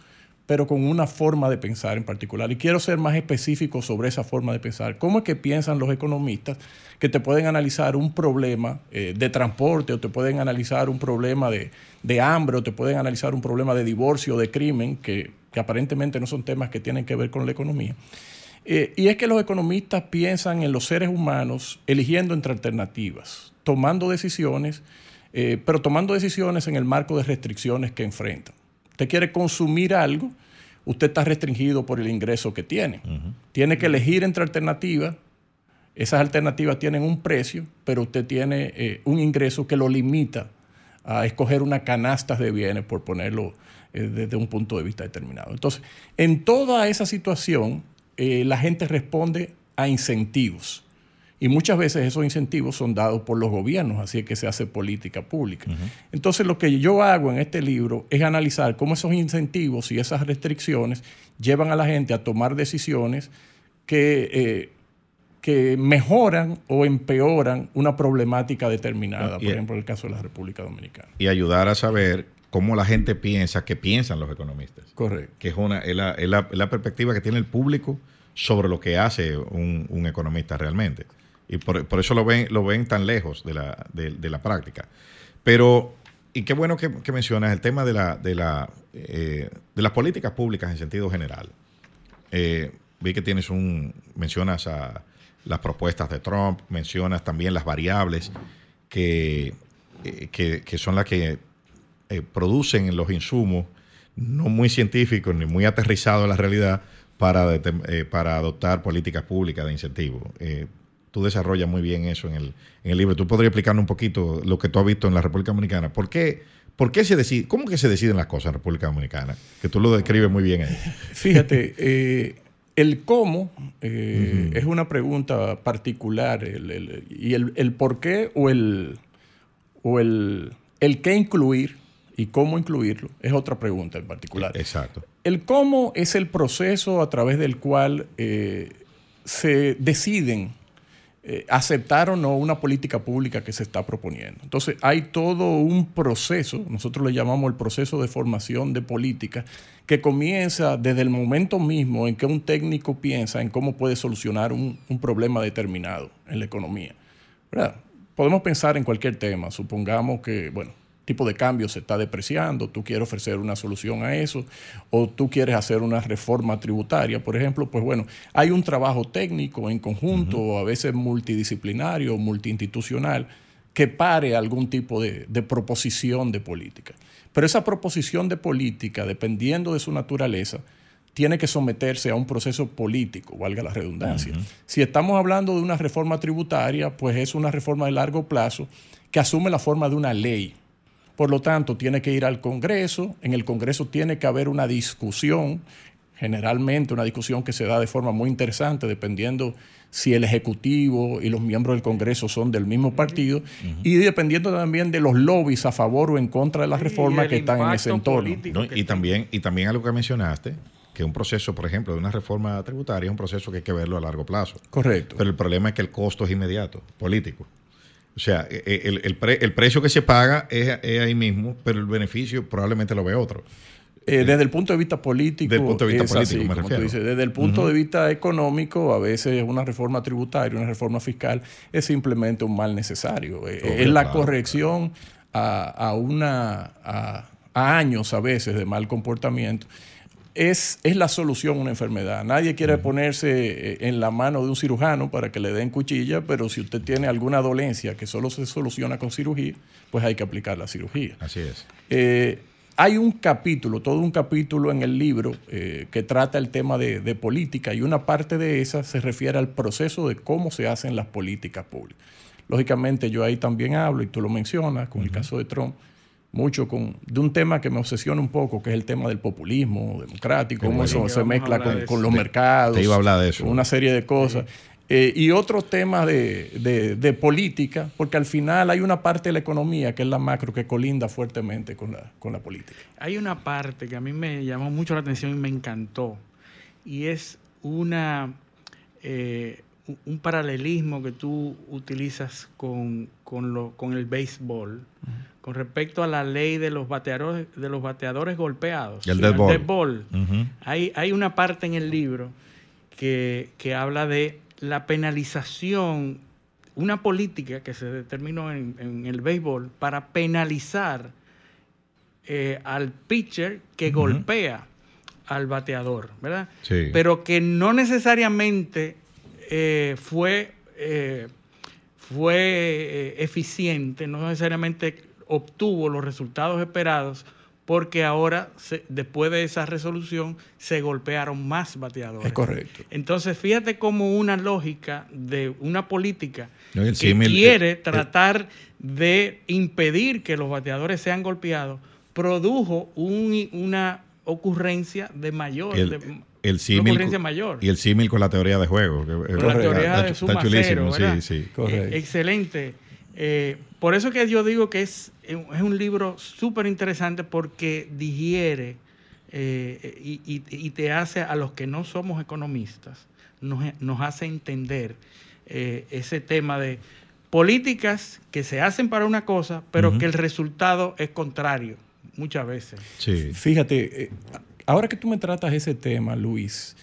pero con una forma de pensar en particular. Y quiero ser más específico sobre esa forma de pensar. ¿Cómo es que piensan los economistas que te pueden analizar un problema eh, de transporte o te pueden analizar un problema de, de hambre o te pueden analizar un problema de divorcio o de crimen, que, que aparentemente no son temas que tienen que ver con la economía? Eh, y es que los economistas piensan en los seres humanos eligiendo entre alternativas, tomando decisiones, eh, pero tomando decisiones en el marco de restricciones que enfrentan. Usted quiere consumir algo, usted está restringido por el ingreso que tiene. Tiene que elegir entre alternativas. Esas alternativas tienen un precio, pero usted tiene eh, un ingreso que lo limita a escoger una canasta de bienes, por ponerlo eh, desde un punto de vista determinado. Entonces, en toda esa situación, eh, la gente responde a incentivos. Y muchas veces esos incentivos son dados por los gobiernos, así es que se hace política pública. Entonces lo que yo hago en este libro es analizar cómo esos incentivos y esas restricciones llevan a la gente a tomar decisiones que, eh, que mejoran o empeoran una problemática determinada, por ejemplo en el caso de la República Dominicana. Y ayudar a saber cómo la gente piensa, que piensan los economistas. Correcto. Que es, una, es, la, es la perspectiva que tiene el público sobre lo que hace un, un economista realmente. Y por, por, eso lo ven, lo ven tan lejos de la, de, la práctica. Pero, y qué bueno que, mencionas el tema de, la, de, la, eh, de las políticas públicas en sentido general. Eh, vi que tienes un, mencionas a las propuestas de Trump, mencionas también las variables que, eh, que, son las que producen los insumos no muy científicos ni muy aterrizados a la realidad para, para adoptar políticas públicas de incentivo. Tú desarrollas muy bien eso en el, en el libro. ¿Tú podrías explicarnos un poquito lo que tú has visto en la República Dominicana? ¿Por qué, por qué se decide, cómo que se deciden las cosas en República Dominicana? Que tú lo describes muy bien ahí. Fíjate, eh, el cómo eh, uh -huh. es una pregunta particular el, el, y el, el, por qué o el, o el, el qué incluir y cómo incluirlo es otra pregunta en particular. Exacto. El cómo es el proceso a través del cual eh, se deciden eh, aceptar o no una política pública que se está proponiendo. Entonces hay todo un proceso, nosotros le llamamos el proceso de formación de política, que comienza desde el momento mismo en que un técnico piensa en cómo puede solucionar un, un problema determinado en la economía. ¿verdad? Podemos pensar en cualquier tema, supongamos que, bueno, tipo de cambio se está depreciando, tú quieres ofrecer una solución a eso, o tú quieres hacer una reforma tributaria, por ejemplo, pues bueno, hay un trabajo técnico en conjunto, uh -huh. a veces multidisciplinario, multiinstitucional, que pare algún tipo de, de, proposición de política. Pero esa proposición de política, dependiendo de su naturaleza, tiene que someterse a un proceso político, valga la redundancia. Uh -huh. Si estamos hablando de una reforma tributaria, pues es una reforma de largo plazo que asume la forma de una ley por lo tanto, tiene que ir al Congreso, en el Congreso tiene que haber una discusión, generalmente una discusión que se da de forma muy interesante, dependiendo si el Ejecutivo y los miembros del Congreso son del mismo partido, uh -huh. y dependiendo también de los lobbies a favor o en contra de las reformas que están en ese entorno. No, y, también, y también algo que mencionaste, que un proceso, por ejemplo, de una reforma tributaria es un proceso que hay que verlo a largo plazo. Correcto. Pero el problema es que el costo es inmediato, político. O sea, e, e, el, el, pre, el precio que se paga es, es, ahí mismo, pero el beneficio probablemente lo ve otro. Eh, desde el punto de vista político, desde el punto de vista político así, me refiero. Dices, desde el punto uh -huh. de vista económico, a veces una reforma tributaria, una reforma fiscal es simplemente un mal necesario. Oh, es la claro, corrección claro. A, a, una a, a años a veces de mal comportamiento es, es, la solución a una enfermedad. Nadie quiere ponerse eh, en la mano de un cirujano para que le den cuchilla, pero si usted tiene alguna dolencia que solo se soluciona con cirugía, pues hay que aplicar la cirugía. Así es. Eh, hay un capítulo, todo un capítulo en el libro eh, que trata el tema de, de, política y una parte de esa se refiere al proceso de cómo se hacen las políticas públicas. Lógicamente yo ahí también hablo, y tú lo mencionas, con uh -huh. el caso de Trump, mucho con, de un tema que me obsesiona un poco, que es el tema del populismo democrático, cómo eso se mezcla con, con, los te, mercados, te iba a hablar de eso. una serie de cosas. Sí. Eh, y otros temas de, de, de, política, porque al final hay una parte de la economía que es la macro que colinda fuertemente con la, con la política. Hay una parte que a mí me llamó mucho la atención y me encantó, y es una, eh, un paralelismo que tú utilizas con, con, lo, con el béisbol. Uh -huh con respecto a la ley de los bateadores, de los bateadores golpeados. El dead ball. Dead ball. Uh -huh. hay, hay una parte en el libro que, que habla de la penalización, una política que se determinó en, en el béisbol para penalizar eh, al pitcher que uh -huh. golpea al bateador, ¿verdad? Sí. Pero que no necesariamente eh, fue, eh, fue eficiente, no necesariamente obtuvo los resultados esperados porque ahora, se, después de esa resolución, se golpearon más bateadores. Es correcto. Entonces, fíjate como una lógica de una política No, que símil, quiere tratar de impedir que los bateadores sean golpeados, produjo un- una ocurrencia de mayor, El- de- el una símil mayor. y el símil con la teoría de juego. Con la teoría está- de está suma chulísimo, cero, sí, sí. Eh, excelente. Eh, por eso que yo digo que es, es un libro súper interesante porque digiere eh, y, y- y te hace a los que no somos economistas, nos, nos hace entender eh, ese tema de políticas que se hacen para una cosa, pero que el resultado es contrario muchas veces. Fíjate, eh, ahora que tú me tratas ese tema, Luis,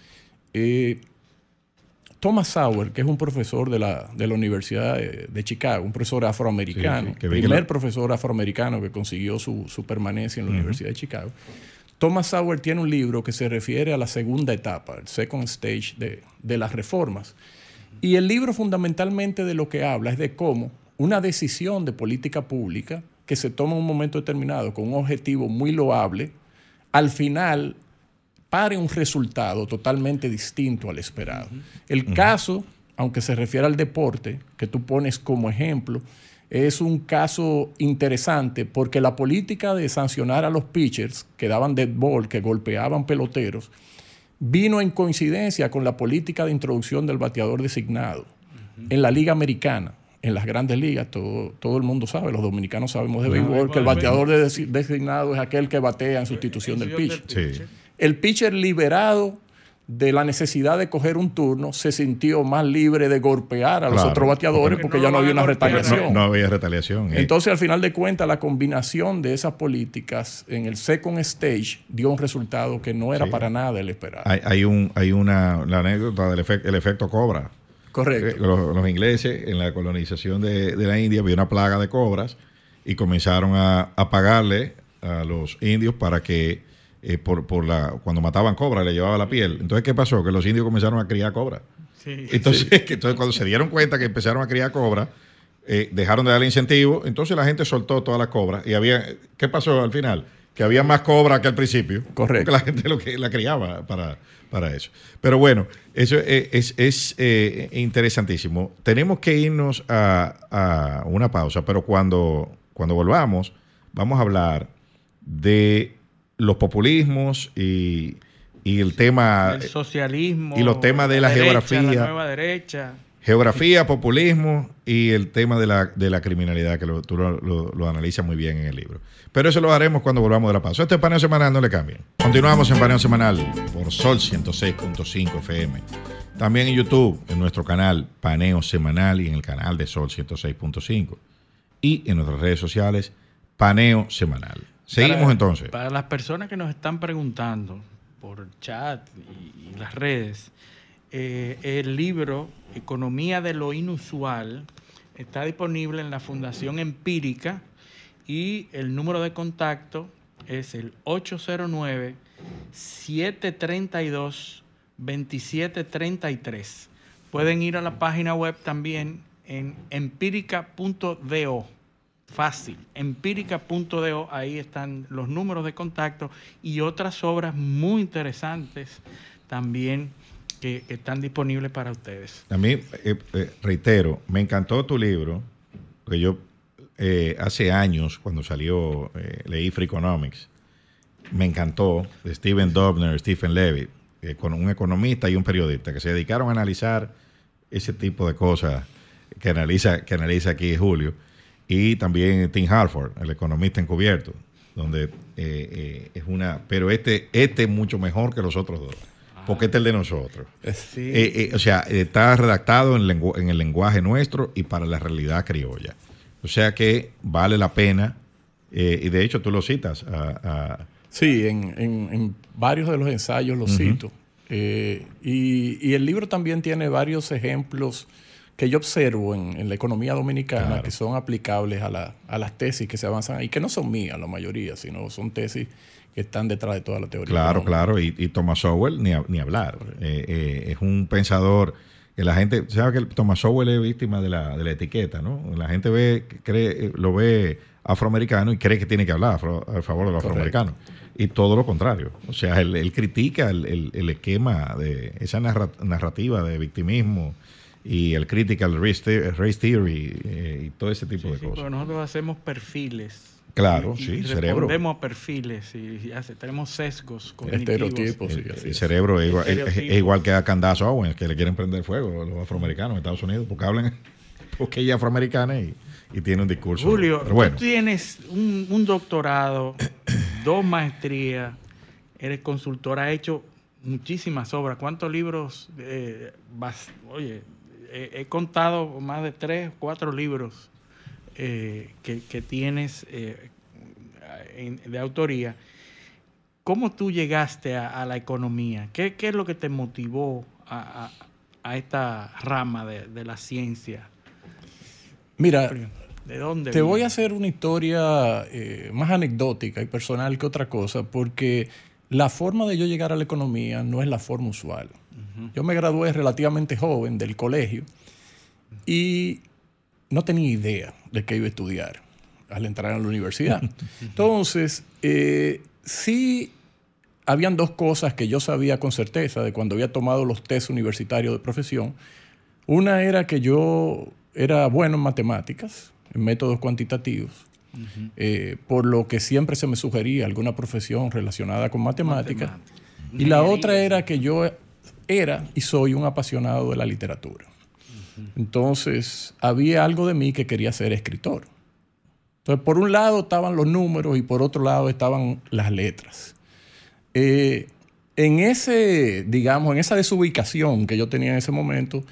eh, Thomas Sauer, que es un profesor de la, de la Universidad de, de Chicago, un profesor afroamericano, Sí, sí, primer la- profesor afroamericano que consiguió su, su permanencia en la. Universidad de Chicago. Thomas Sauer tiene un libro que se refiere a la segunda etapa, el second stage de, de las reformas. Y el libro fundamentalmente de lo que habla es de cómo una decisión de política pública que se toma en un momento determinado con un objetivo muy loable, al final pare un resultado totalmente distinto al esperado. El caso, aunque se refiere al deporte, que tú pones como ejemplo, es un caso interesante porque la política de sancionar a los pitchers que daban dead ball, que golpeaban peloteros, vino en coincidencia con la política de introducción del bateador designado en la liga americana. En las grandes ligas, todo, todo el mundo sabe, los dominicanos sabemos de béisbol, que el bateador de desi- designado es aquel que batea en sustitución del pitcher. Sí. El pitcher liberado de la necesidad de coger un turno se sintió más libre de golpear a los otros bateadores Porque porque, no ya no había una retaliación. No, no había retaliación. eh. Entonces, al final de cuentas, la combinación de esas políticas en el second stage dio un resultado que no era Sí. para nada el esperado. Hay, hay un, hay una la anécdota del efecto, el efecto cobra. Correcto. Eh, Los, los ingleses en la colonización de, de la India había una plaga de cobras y comenzaron a, a pagarle a los indios para que eh, por, por la cuando mataban cobras le llevaba la piel. Entonces, ¿qué pasó? Que los indios comenzaron a criar cobras. Sí. Entonces, que entonces, cuando se dieron cuenta que empezaron a criar cobras, eh, dejaron de darle incentivo, entonces la gente soltó todas las cobras y había, ¿qué pasó al final? Que había más cobras que al principio. Correcto. Porque la gente lo que la criaba para, para eso. Pero bueno, eso es, es- es, eh, interesantísimo. Tenemos que irnos a, a una pausa, pero cuando, cuando volvamos, vamos a hablar de los populismos y, y el tema El socialismo. y los temas de la derecha, geografía. La nueva derecha. Geografía, populismo y el tema de la, de la criminalidad, que lo- tú lo, lo- lo analizas muy bien en el libro. Pero eso lo haremos cuando volvamos de la pausa. Este es Paneo Semanal, no le cambien. Continuamos en Paneo Semanal por Sol 106.5 FM. También en YouTube, en nuestro canal Paneo Semanal y en el canal de Sol 106.5. Y en nuestras redes sociales, Paneo Semanal. Seguimos Para- entonces. Para las personas que nos están preguntando por chat y, y las redes, eh, el libro Economía de lo Inusual está disponible en la Fundación Empírica y el número de contacto es el 809-732-2733. Pueden ir a la página web también en empírica.do. Fácil, empírica.do, ahí están los números de contacto y otras obras muy interesantes también que, que están disponibles para ustedes. A mí, eh, eh, reitero, me encantó tu libro, porque yo eh, hace años, cuando salió, eh, leí Free Economics, me encantó, de Steven Dobner, Stephen eh, con un economista y un periodista que se dedicaron a analizar ese tipo de cosas que analiza, que analiza aquí Julio, y también Tim Harford, el economista encubierto, donde eh, eh, es una, pero este, este es mucho mejor que los otros dos, porque este es el de nosotros. Sí. Eh, o sea, está redactado en, lengu- en el lenguaje nuestro y para la realidad criolla. O sea que vale la pena, y de hecho tú lo citas a- a, Sí, en, en- en varios de los ensayos lo cito. Y, y el libro también tiene varios ejemplos que yo observo en, en la economía dominicana Claro. que son aplicables a, la- a las tesis que se avanzan ahí, que no son mías la mayoría, sino son tesis que están detrás de toda la teoría. Claro, económica. claro, y, y Thomas Sowell ni, a- ni hablar. Eh, eh, es un pensador que la gente, sabe que el Thomas Sowell es víctima de la, de la etiqueta, ¿no? La gente ve, cree, lo ve afroamericano y cree que tiene que hablar a favor de los afroamericanos. Y todo lo contrario. O sea, él, critica el, esquema de esa narrativa de victimismo y el critical race, theory eh, y todo ese tipo de cosas. nosotros hacemos perfiles. Claro, sí, cerebro. Respondemos a perfiles y, tenemos sesgos Estereotipos. el, cerebro es igual, que a Candace Owens, que le quieren prender fuego a los afroamericanos en Estados Unidos, porque hablan, porque ella es afroamericana y, tiene un discurso. Julio, tú tienes un, doctorado, dos maestrías, eres consultor, has hecho muchísimas obras. ¿Cuántos libros? Eh, oye, he contado más de tres, cuatro libros eh, que, tienes eh, de autoría. ¿Cómo tú llegaste a, la economía? ¿Qué, es lo que te motivó a, esta rama de, la ciencia? Mira, ¿De dónde te voy a hacer una historia eh, más anecdótica y personal que otra cosa, porque la forma de yo llegar a la economía no es la forma usual. Yo me gradué relativamente joven del colegio y no tenía idea de qué iba a estudiar al entrar a la universidad. Entonces, eh, sí habían dos cosas que yo sabía con certeza de cuando había tomado los test universitarios de profesión. Una era que yo era bueno en matemáticas, en métodos cuantitativos, eh, por lo que siempre se me sugería alguna profesión relacionada con matemáticas. Y la otra era que yo era y soy un apasionado de la literatura. Entonces, había algo de mí que quería ser escritor. Entonces, por un lado estaban los números y por otro lado estaban las letras. Eh, en ese, digamos, en esa desubicación que yo tenía en ese momento,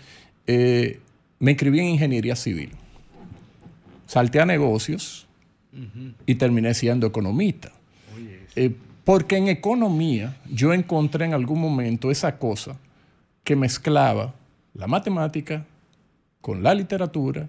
eh, me inscribí en ingeniería civil. Salté a negocios y terminé siendo economista. Eh, porque en economía yo encontré en algún momento esa cosa que mezclaba la matemática con la literatura,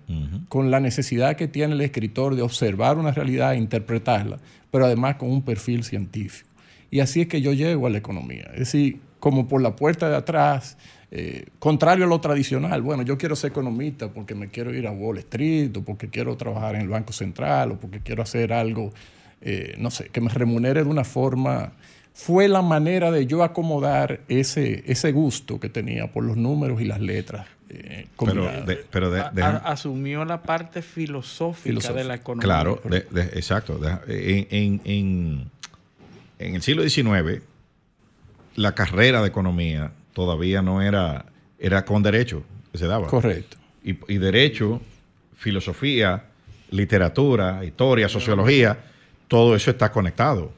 con la necesidad que tiene el escritor de observar una realidad e interpretarla, pero además con un perfil científico. Y así es que yo llego a la economía. Es decir, como por la puerta de atrás, eh, contrario a lo tradicional. Bueno, yo quiero ser economista porque me quiero ir a Wall Street, o porque quiero trabajar en el Banco Central, o porque quiero hacer algo, eh, no sé, que me remunere de una forma. Fue la manera de yo acomodar ese, ese gusto que tenía por los números y las letras eh, pero, asumió la parte filosófica de la economía. Claro, exacto. En, en, el siglo XIX, la carrera de economía todavía no era, era con derecho que se daba. Correcto. Y, derecho, filosofía, literatura, historia, sociología, todo eso está conectado.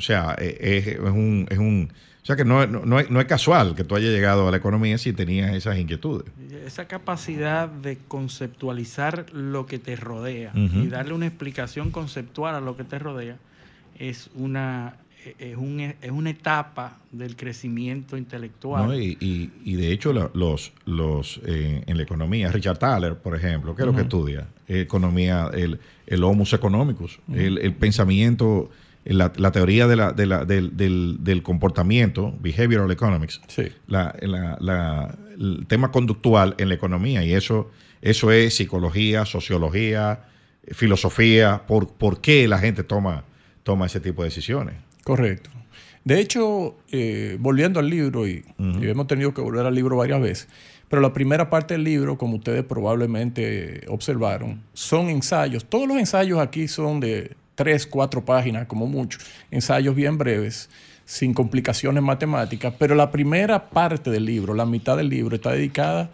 O sea, es, es un, es un o sea que no, es casual que tú hayas llegado a la economía si tenías esas inquietudes. Esa capacidad de conceptualizar lo que te rodea y darle una explicación conceptual a lo que te rodea es una, es, una etapa del crecimiento intelectual. y, de hecho, los, los, eh, en la economía, Richard Thaler, por ejemplo, ¿qué es lo que estudia? Economía, el, el homus economicus, el, pensamiento la, teoría de la, del, comportamiento, behavioral economics, el tema conductual en la economía, y eso, eso es psicología, sociología, filosofía, por, por qué la gente toma, toma ese tipo de decisiones. Correcto. De hecho, eh, volviendo al libro, y, y, hemos tenido que volver al libro varias veces, pero la primera parte del libro, como ustedes probablemente observaron, son ensayos. Todos los ensayos aquí son de tres, cuatro páginas como mucho, ensayos bien breves, sin complicaciones matemáticas, pero la primera parte del libro, la mitad del libro, está dedicada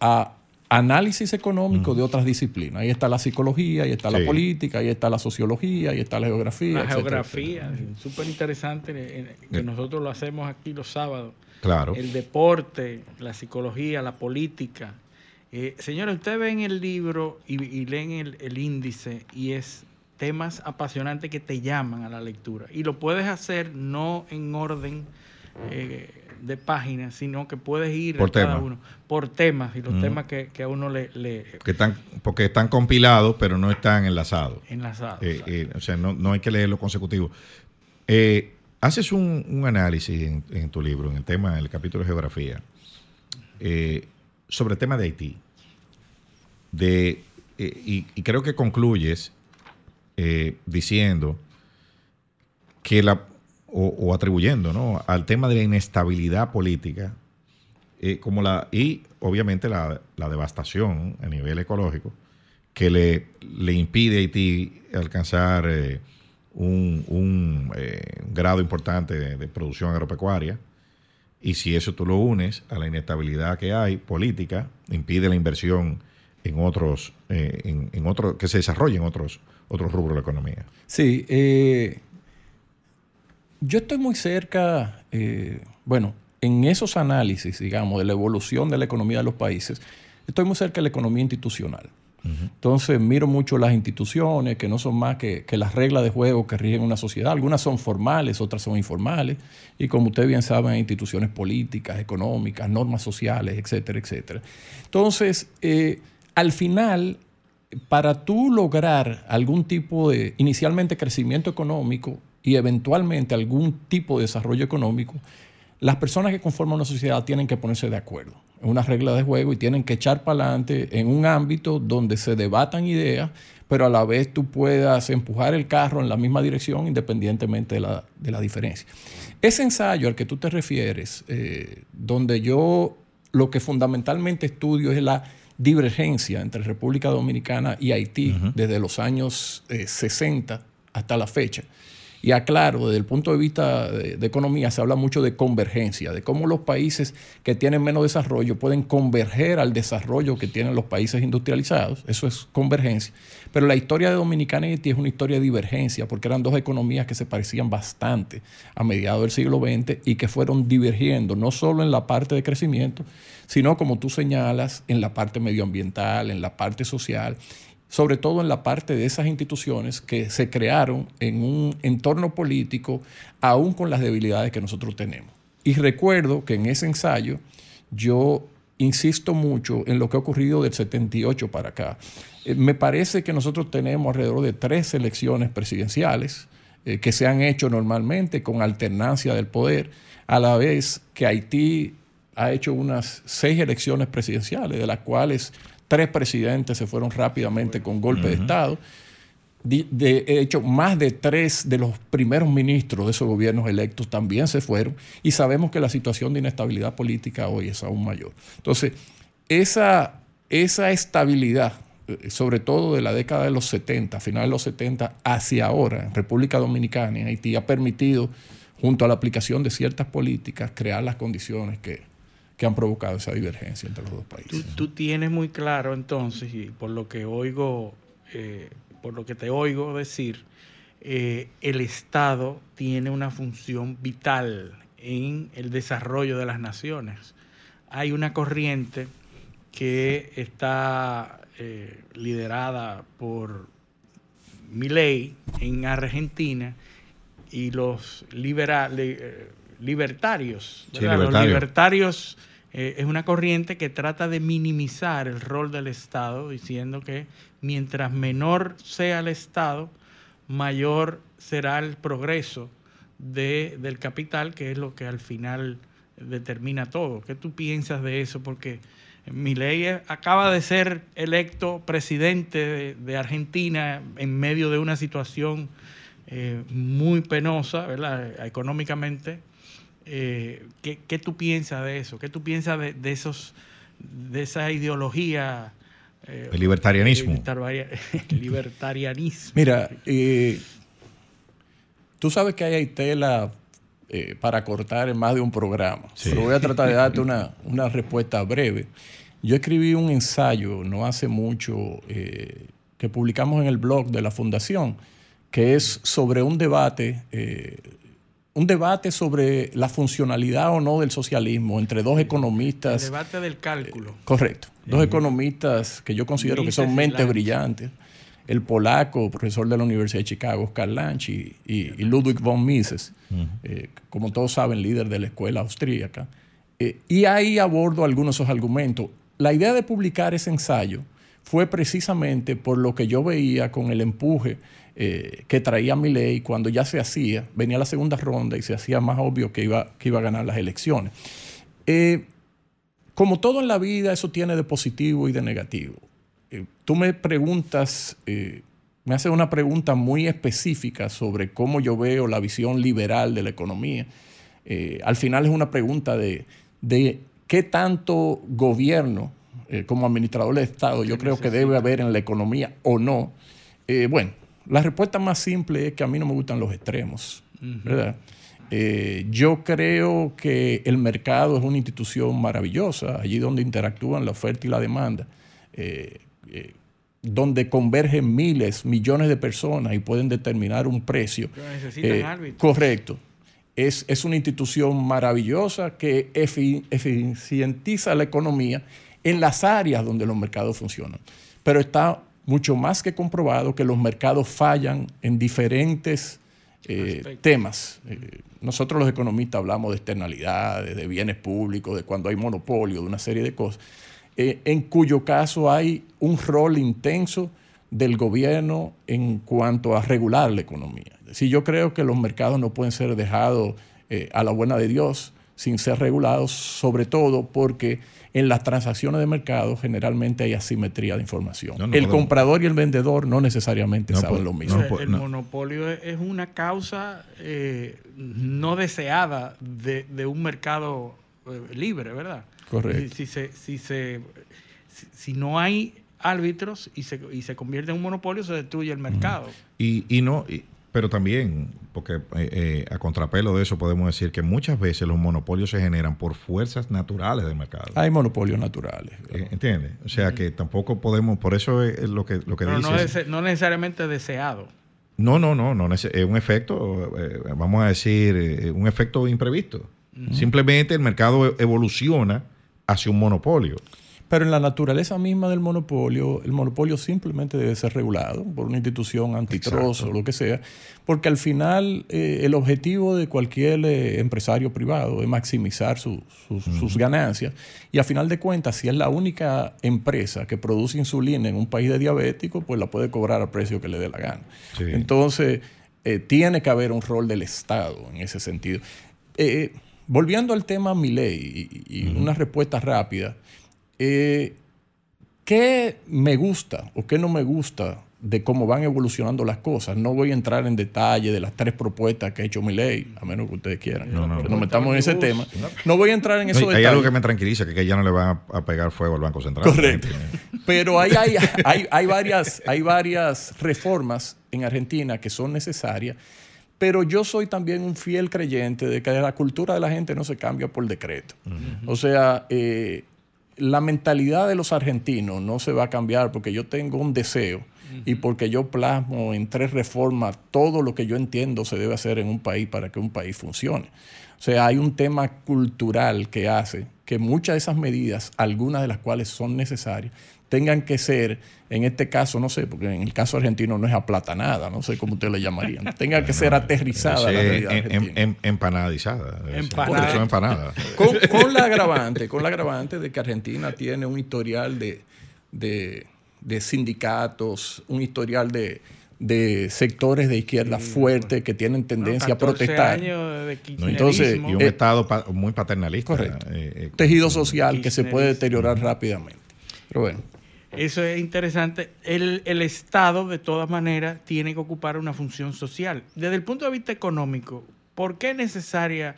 a análisis económico de otras disciplinas. Ahí está la psicología, ahí está la política, ahí está la sociología, ahí está la geografía. La geografía, súper interesante, eh, que nosotros lo hacemos aquí los sábados. Claro. El deporte, la psicología, la política. Eh, señores, ustedes ven el libro y, leen el, el, índice y es temas apasionantes que te llaman a la lectura. Y lo puedes hacer no en orden eh, de páginas, sino que puedes ir por cada uno por temas y los temas que, a uno le, Que están, porque están compilados, pero no están enlazados. Enlazados. Eh, eh, o sea, no, hay que leerlo consecutivo. haces un, análisis en, tu libro, en el tema, en el capítulo de geografía, sobre el tema de Haití. De, y creo que concluyes eh, diciendo que la, o, atribuyendo ¿no? al tema de la inestabilidad política, eh, como la, y obviamente la, devastación a nivel ecológico, que le, le impide a Haití alcanzar eh, un, grado importante de, producción agropecuaria. Y si eso tú lo unes a la inestabilidad que hay política, impide la inversión en otros, en, en otros, que se desarrolle en otros, otros rubros de la economía. Sí, eh, yo estoy muy cerca, eh, bueno, en esos análisis, digamos, de la evolución de la economía de los países, estoy muy cerca de la economía institucional. Entonces miro mucho las instituciones, que no son más que, las reglas de juego que rigen una sociedad. Algunas son formales, otras son informales. Y como ustedes bien saben, hay instituciones políticas, económicas, normas sociales, etcétera, etcétera. Entonces, eh, al final, para tú lograr algún tipo de, inicialmente crecimiento económico y eventualmente algún tipo de desarrollo económico, las personas que conforman una sociedad tienen que ponerse de acuerdo en una regla de juego y tienen que echar para adelante en un ámbito donde se debatan ideas, pero a la vez tú puedas empujar el carro en la misma dirección independientemente de la, diferencia. Ese ensayo al que tú te refieres, eh, donde yo lo que fundamentalmente estudio es la divergencia entre República Dominicana y Haití desde los años 60 eh, hasta la fecha. Y aclaro, desde el punto de vista de, economía se habla mucho de convergencia, de cómo los países que tienen menos desarrollo pueden converger al desarrollo que tienen los países industrializados. Eso es convergencia. Pero la historia de Dominicana y Haití es una historia de divergencia, porque eran dos economías que se parecían bastante a mediados del siglo XX y que fueron divergiendo, no solo en la parte de crecimiento, sino como tú señalas, en la parte medioambiental, en la parte social sobre todo en la parte de esas instituciones que se crearon en un entorno político, aún con las debilidades que nosotros tenemos. Y recuerdo que en ese ensayo yo insisto mucho en lo que ha ocurrido del 78 para acá. Eh, me parece que nosotros tenemos alrededor de tres elecciones presidenciales eh, que se han hecho normalmente con alternancia del poder, a la vez que Haití ha hecho unas seis elecciones presidenciales, de las cuales Tres presidentes se fueron rápidamente con golpe de Estado. De, hecho, más de tres de los primeros ministros de esos gobiernos electos también se fueron y sabemos que la situación de inestabilidad política hoy es aún mayor. Entonces, esa, esa estabilidad, eh, sobre todo de la década de los 70, final de los 70, hacia ahora, en República Dominicana y en Haití, ha permitido, junto a la aplicación de ciertas políticas, crear las condiciones que, que han provocado esa divergencia entre los dos países. Tú, tienes muy claro entonces, y por lo que oigo, eh, por lo que te oigo decir, eh, el Estado tiene una función vital en el desarrollo de las naciones. Hay una corriente que está eh, liderada por Milei en Argentina y los liberales libertarios. Los libertarios eh, es una corriente que trata de minimizar el rol del Estado, diciendo que mientras menor sea el Estado, mayor será el progreso de, del capital, que es lo que al final determina todo. ¿Qué tú piensas de eso? Porque Milei acaba de ser electo presidente de, Argentina en medio de una situación eh, muy penosa, ¿verdad? Económicamente, eh, ¿qué, tú piensas de eso? ¿Qué tú piensas de, esos, de esa ideología? Eh, el libertarianismo. libertarianismo. Mira, eh, tú sabes que hay tela para cortar en más de un programa. Pero voy a tratar de darte una, una, respuesta breve. Yo escribí un ensayo no hace mucho que publicamos en el blog de la Fundación, que es sobre un debate un debate sobre la funcionalidad o no del socialismo entre dos economistas. El debate del cálculo. correcto. Dos economistas que yo considero que son mentes brillantes. El polaco, profesor de la Universidad de Chicago, Oscar Lanch, y, Ludwig von Mises, eh, como todos saben, líder de la escuela austríaca. Eh, y ahí abordo algunos de esos argumentos. La idea de publicar ese ensayo fue precisamente por lo que yo veía con el empuje eh, que traía mi ley cuando ya se hacía, venía la segunda ronda y se hacía más obvio que iba, que iba a ganar las elecciones. Eh, como todo en la vida, eso tiene de positivo y de negativo. Eh, tú me preguntas, me hace una pregunta muy específica sobre cómo yo veo la visión liberal de la economía. Al final es una pregunta de, de qué tanto gobierno como administrador del Estado yo creo que debe haber en la economía o no. Bueno, la respuesta más simple es que a mí no me gustan los extremos, ¿verdad? Eh, yo creo que el mercado es una institución maravillosa, allí donde interactúan la oferta y la demanda, donde convergen miles, millones de personas y pueden determinar un precio. correcto. Es, es, una institución maravillosa que eficientiza la economía en las áreas donde los mercados funcionan. Pero está mucho más que comprobado que los mercados fallan en diferentes eh, temas. Eh, nosotros los economistas hablamos de externalidades, de bienes públicos, de cuando hay monopolio, de una serie de cosas, eh, en cuyo caso hay un rol intenso del gobierno en cuanto a regular la economía. Si yo creo que los mercados no pueden ser dejados a la buena de Dios sin ser regulados, sobre todo porque en las transacciones de mercado generalmente hay asimetría de información. el comprador y el vendedor no necesariamente saben lo mismo. el monopolio es una causa eh, no deseada de, un mercado eh, libre, ¿verdad? Correcto. Si, se, si, se, si, no hay árbitros y se, y se convierte en un monopolio, se destruye el mercado. Y, y no, pero también, porque eh, eh, a contrapelo de eso podemos decir que muchas veces los monopolios se generan por fuerzas naturales del mercado. Hay monopolios naturales. Eh, ¿Entiendes? O sea que tampoco podemos, por eso es lo que, lo que Pero dice. No, no necesariamente deseado. No, no, no, no es un efecto, vamos a decir, un efecto imprevisto. Simplemente el mercado evoluciona hacia un monopolio. Pero en la naturaleza misma del monopolio, el monopolio simplemente debe ser regulado por una institución antitrust o lo que sea, porque al final eh, el objetivo de cualquier eh, empresario privado es maximizar sus ganancias y a final de cuentas, si es la única empresa que produce insulina en un país de diabéticos, pues la puede cobrar al precio que le dé la gana. Entonces, eh, tiene que haber un rol del Estado en ese sentido. volviendo al tema Miley y, y una respuesta rápida. ¿Qué me gusta o qué no me gusta de cómo van evolucionando las cosas? No voy a entrar en detalle de las tres propuestas que ha hecho mi ley, a menos que ustedes quieran. No, no, no metamos en ese tema. No voy a entrar en eso. Hay algo que me tranquiliza, que, ya no le van a, pegar fuego al Banco Central. Correcto. Pero hay, hay, hay, hay, varias, hay varias reformas en Argentina que son necesarias. Pero yo soy también un fiel creyente de que la cultura de la gente no se cambia por decreto. O sea, eh, la mentalidad de los argentinos no se va a cambiar porque yo tengo un deseo y porque yo plasmo en tres reformas todo lo que yo entiendo se debe hacer en un país para que un país funcione. O sea, hay un tema cultural que hace que muchas de esas medidas, algunas de las cuales son necesarias, tengan que ser, en este caso, no sé, porque en el caso argentino no es aplatanada, no sé cómo ustedes le llamarían, tengan que ser aterrizada la en, empanadizada. Empanada. Con, la agravante, con la agravante de que Argentina tiene un historial de, de, sindicatos, un historial de, sectores de izquierda fuerte que tienen tendencia a protestar. Entonces, y un Estado muy paternalista. Correcto. Eh, eh, Tejido social que se puede deteriorar rápidamente. Pero bueno. Eso es interesante. El, Estado, de todas maneras, tiene que ocupar una función social. Desde el punto de vista económico, ¿por qué es necesaria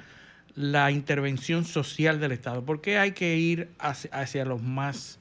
la intervención social del Estado? ¿Por qué hay que ir hacia, los más,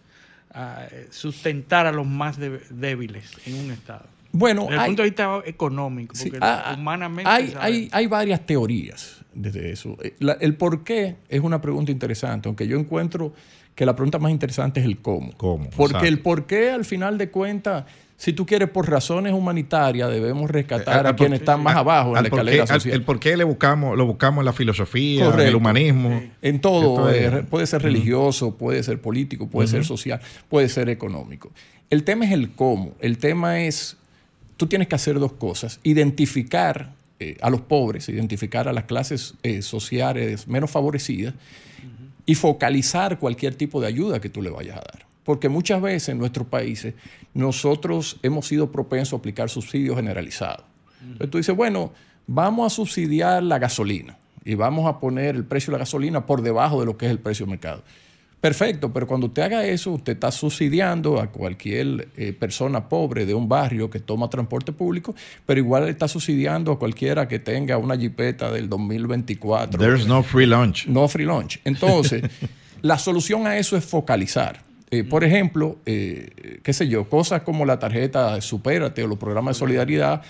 sustentar a los más débiles en un Estado? Bueno, desde el punto de vista económico, porque ah, ah, humanamente. Hay, hay, hay, varias teorías desde eso. Eh, el por qué es una pregunta interesante, aunque yo encuentro que la pregunta más interesante es el cómo. ¿Cómo? Porque el por qué, al final de cuentas, si tú quieres, por razones humanitarias, debemos rescatar eh, a quienes están más abajo en la escalera social. El, por qué le buscamos, lo buscamos en la filosofía, en el humanismo. En todo. Eh, puede ser religioso, puede ser político, puede ser social, puede ser económico. El tema es el cómo. El tema es, tú tienes que hacer dos cosas. Identificar eh, a los pobres, identificar a las clases sociales menos favorecidas y focalizar cualquier tipo de ayuda que tú le vayas a dar. Porque muchas veces en nuestros países nosotros hemos sido propensos a aplicar subsidios generalizados. Entonces tú dices, bueno, vamos a subsidiar la gasolina y vamos a poner el precio de la gasolina por debajo de lo que es el precio de mercado. Perfecto, pero cuando usted haga eso, usted está subsidiando a cualquier eh, persona pobre de un barrio que toma transporte público, pero igual está subsidiando a cualquiera que tenga una jipeta del 2024. There's no free lunch. No free lunch. Entonces, la solución a eso es focalizar. Eh, por ejemplo, eh, qué sé yo, cosas como la tarjeta Supérate o los programas de solidaridad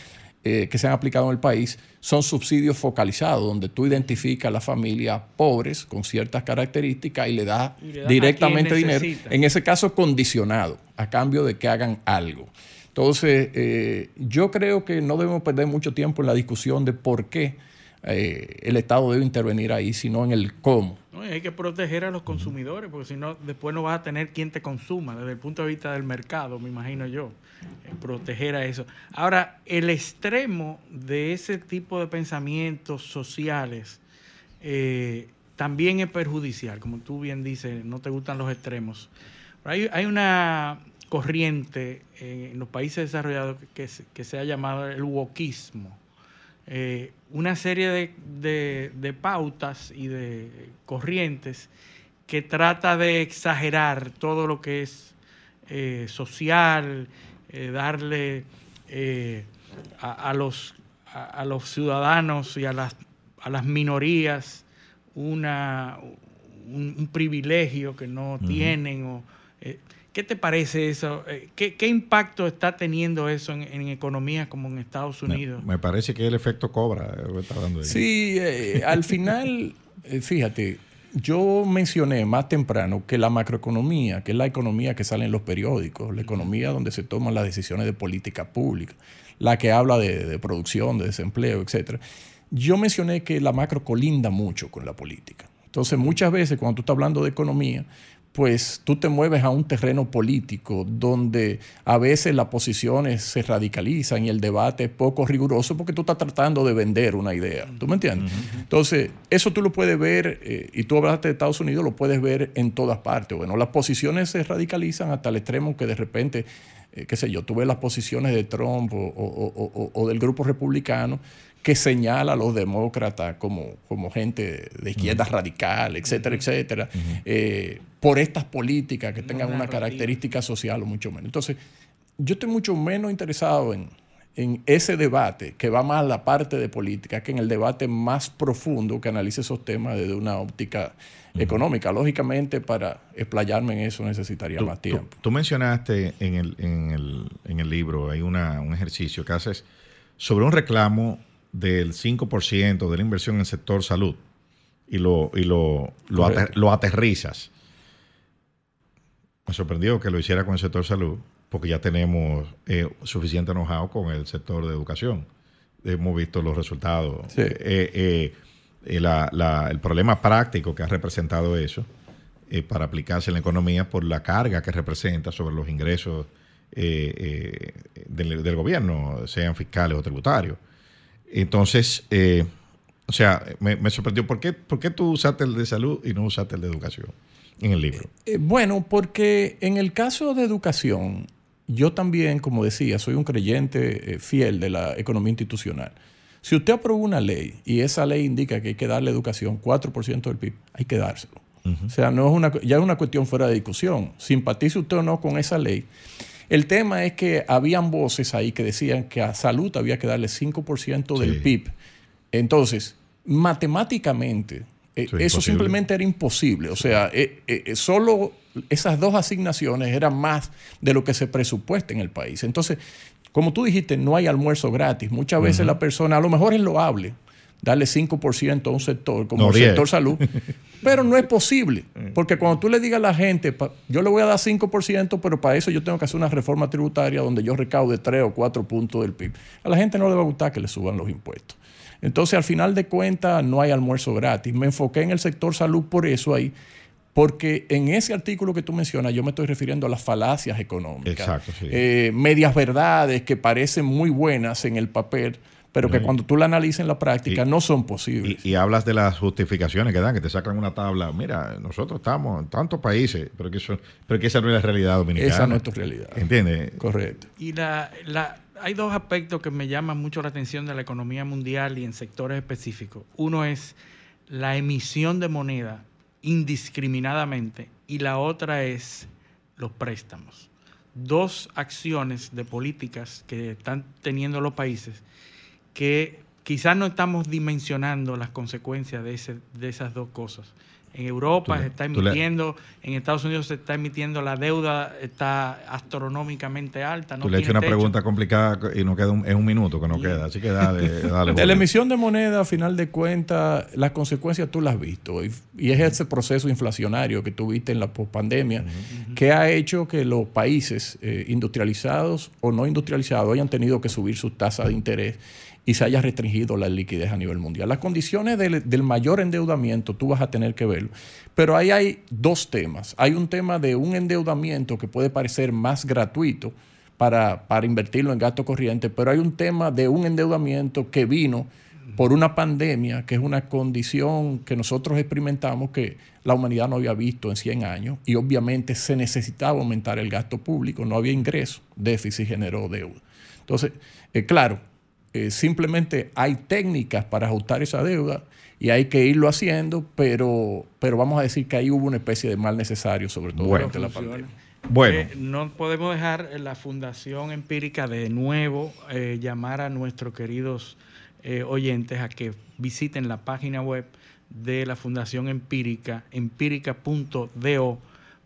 eh, que se han aplicado en el país son subsidios focalizados, donde tú identificas a las familias pobres con ciertas características y le das Y le das directamente dinero, en ese caso condicionado, a cambio de que hagan algo. Entonces, yo creo que no debemos perder mucho tiempo en la discusión de por qué eh, el Estado debe intervenir ahí, sino en el cómo. hay que proteger a los consumidores, porque si no, después no vas a tener quien te consuma, desde el punto de vista del mercado, me imagino yo. eh, Proteger a eso. Ahora, el extremo de ese tipo de pensamientos sociales eh, también es perjudicial, como tú bien dices, no te gustan los extremos. Hay, una corriente en los países desarrollados que, se- que se ha llamado el wokismo una serie de, de- de pautas y de corrientes que trata de exagerar todo lo que es eh, social, eh, darle eh, a, a los, a, a los ciudadanos y a las, a las minorías una, un, un privilegio que no tienen. O, ¿Qué te parece eso? Eh, ¿Qué, qué impacto está teniendo eso en, en economías como en Estados Unidos? Me parece que el efecto cobra. eh, está dando ahí. Sí, eh, al final, eh, fíjate, yo mencioné más temprano que la macroeconomía, que es la economía que sale en los periódicos, la economía donde se toman las decisiones de política pública, la que habla de, de producción, de desempleo, etcétera. Yo mencioné que la macro colinda mucho con la política. Entonces, muchas veces cuando tú estás hablando de economía, pues tú te mueves a un terreno político donde a veces las posiciones se radicalizan y el debate es poco riguroso porque tú estás tratando de vender una idea. ¿Tú me entiendes? Entonces, eso tú lo puedes ver, eh, y tú hablaste de Estados Unidos, lo puedes ver en todas partes. Bueno, las posiciones se radicalizan hasta el extremo que de repente, eh, qué sé yo, tú ves las posiciones de Trump o, o- o- o- o del grupo republicano que señala a los demócratas como, como gente de izquierda radical, etcétera, etcétera, eh, por estas políticas que tengan una característica social o mucho menos. Entonces, yo estoy mucho menos interesado en, en ese debate que va más a la parte de política que en el debate más profundo que analice esos temas desde una óptica económica. Lógicamente, para explayarme en eso necesitaría Tú, más tú- tiempo. tú mencionaste en el, en el, en el libro, hay una, un ejercicio que haces sobre un reclamo del 5% de la inversión en el sector salud y lo, y lo, lo, ater- Correcto. lo aterrizas. Me sorprendió que lo hiciera con el sector salud, porque ya tenemos eh, suficiente know-how con el sector de educación. Hemos visto los resultados. Sí. Eh, eh, la- la- el problema práctico que ha representado eso para aplicarse en la economía por la carga que representa sobre los ingresos del, del gobierno, sean fiscales o tributarios. Entonces, eh, o sea, me, me sorprendió. ¿por qué, ¿Por qué tú usaste el de salud y no usaste el de educación en el libro? Eh, bueno, porque en el caso de educación, yo también, como decía, soy un creyente eh, fiel de la economía institucional. Si usted aprueba una ley y esa ley indica que hay que darle educación 4% del PIB, hay que dárselo. O sea, no es una, ya es una cuestión fuera de discusión. Simpatice usted o no con esa ley. El tema es que habían voces ahí que decían que a salud había que darle 5% del Sí. PIB. Entonces, matemáticamente, eh, eso imposible. simplemente era imposible. O sea, eh, eh, solo esas dos asignaciones eran más de lo que se presupuesta en el país. Entonces, como tú dijiste, no hay almuerzo gratis. Muchas veces la persona, a lo mejor es loable, darle 5% a un sector como No, el 10. sector salud, pero no es posible. Porque cuando tú le digas a la gente, yo le voy a dar 5%, pero para eso yo tengo que hacer una reforma tributaria donde yo recaude 3 o 4 puntos del PIB. A la gente no le va a gustar que le suban los impuestos. Entonces, al final de cuentas, no hay almuerzo gratis. Me enfoqué en el sector salud por eso ahí, porque en ese artículo que tú mencionas, yo me estoy refiriendo a las falacias económicas. Exacto, sí. Eh, medias verdades que parecen muy buenas en el papel, pero que cuando tú la analizas en la práctica no son posibles. Y, y hablas de las justificaciones que dan, que te sacan una tabla. Mira, nosotros estamos en tantos países, pero que, eso, pero que esa no es la realidad dominicana. Esa no es tu realidad. ¿Entiendes? Correcto. Y la, la- hay dos aspectos que me llaman mucho la atención de la economía mundial y en sectores específicos. Uno es la emisión de moneda indiscriminadamente y la otra es los préstamos. Dos acciones de políticas que están teniendo los países que quizás no estamos dimensionando las consecuencias de, ese, de esas dos cosas. En Europa se está emitiendo, en Estados Unidos se está emitiendo, la deuda está astronómicamente alta. No tú le has hecho una pregunta complicada y no queda un, es un minuto que no queda, así que dale. dale de la emisión de moneda, a final de cuentas, las consecuencias tú las has visto. Y, es ese proceso inflacionario que tuviste en la pospandemia que ha hecho que los países eh, industrializados o no industrializados hayan tenido que subir sus tasas de interés y se haya restringido la liquidez a nivel mundial. Las condiciones del, mayor endeudamiento tú vas a tener que verlo, pero ahí hay dos temas. Hay un tema de un endeudamiento que puede parecer más gratuito para, para invertirlo en gasto corriente, pero hay un tema de un endeudamiento que vino por una pandemia, que es una condición que nosotros experimentamos que la humanidad no había visto en 100 años y obviamente se necesitaba aumentar el gasto público, no había ingreso, déficit generó deuda. Entonces, eh, claro, eh, simplemente hay técnicas para ajustar esa deuda y hay que irlo haciendo, pero, pero vamos a decir que ahí hubo una especie de mal necesario, sobre todo durante la pandemia. Bueno. Eh, no podemos dejar la Fundación Empírica de nuevo eh, llamar a nuestros queridos oyentes a que visiten la página web de la Fundación Empírica, empírica.do,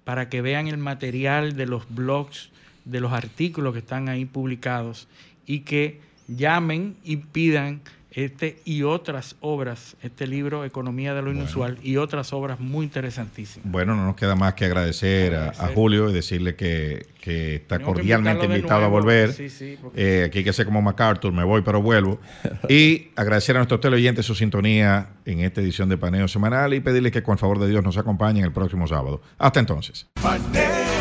para que vean el material de los blogs, de los artículos que están ahí publicados y que llamen y pidan este y otras obras, este libro Economía de lo Inusual y otras obras muy interesantísimas. Bueno, no nos queda más que agradecer, A, Julio y decirle que, está cordialmente invitado a volver. Eh, aquí hay que ser como MacArthur, me voy pero vuelvo. y agradecer a nuestros teleoyentes su sintonía en esta edición de Paneo Semanal y pedirle que con favor de Dios nos acompañen el próximo sábado. Hasta entonces. Paneo.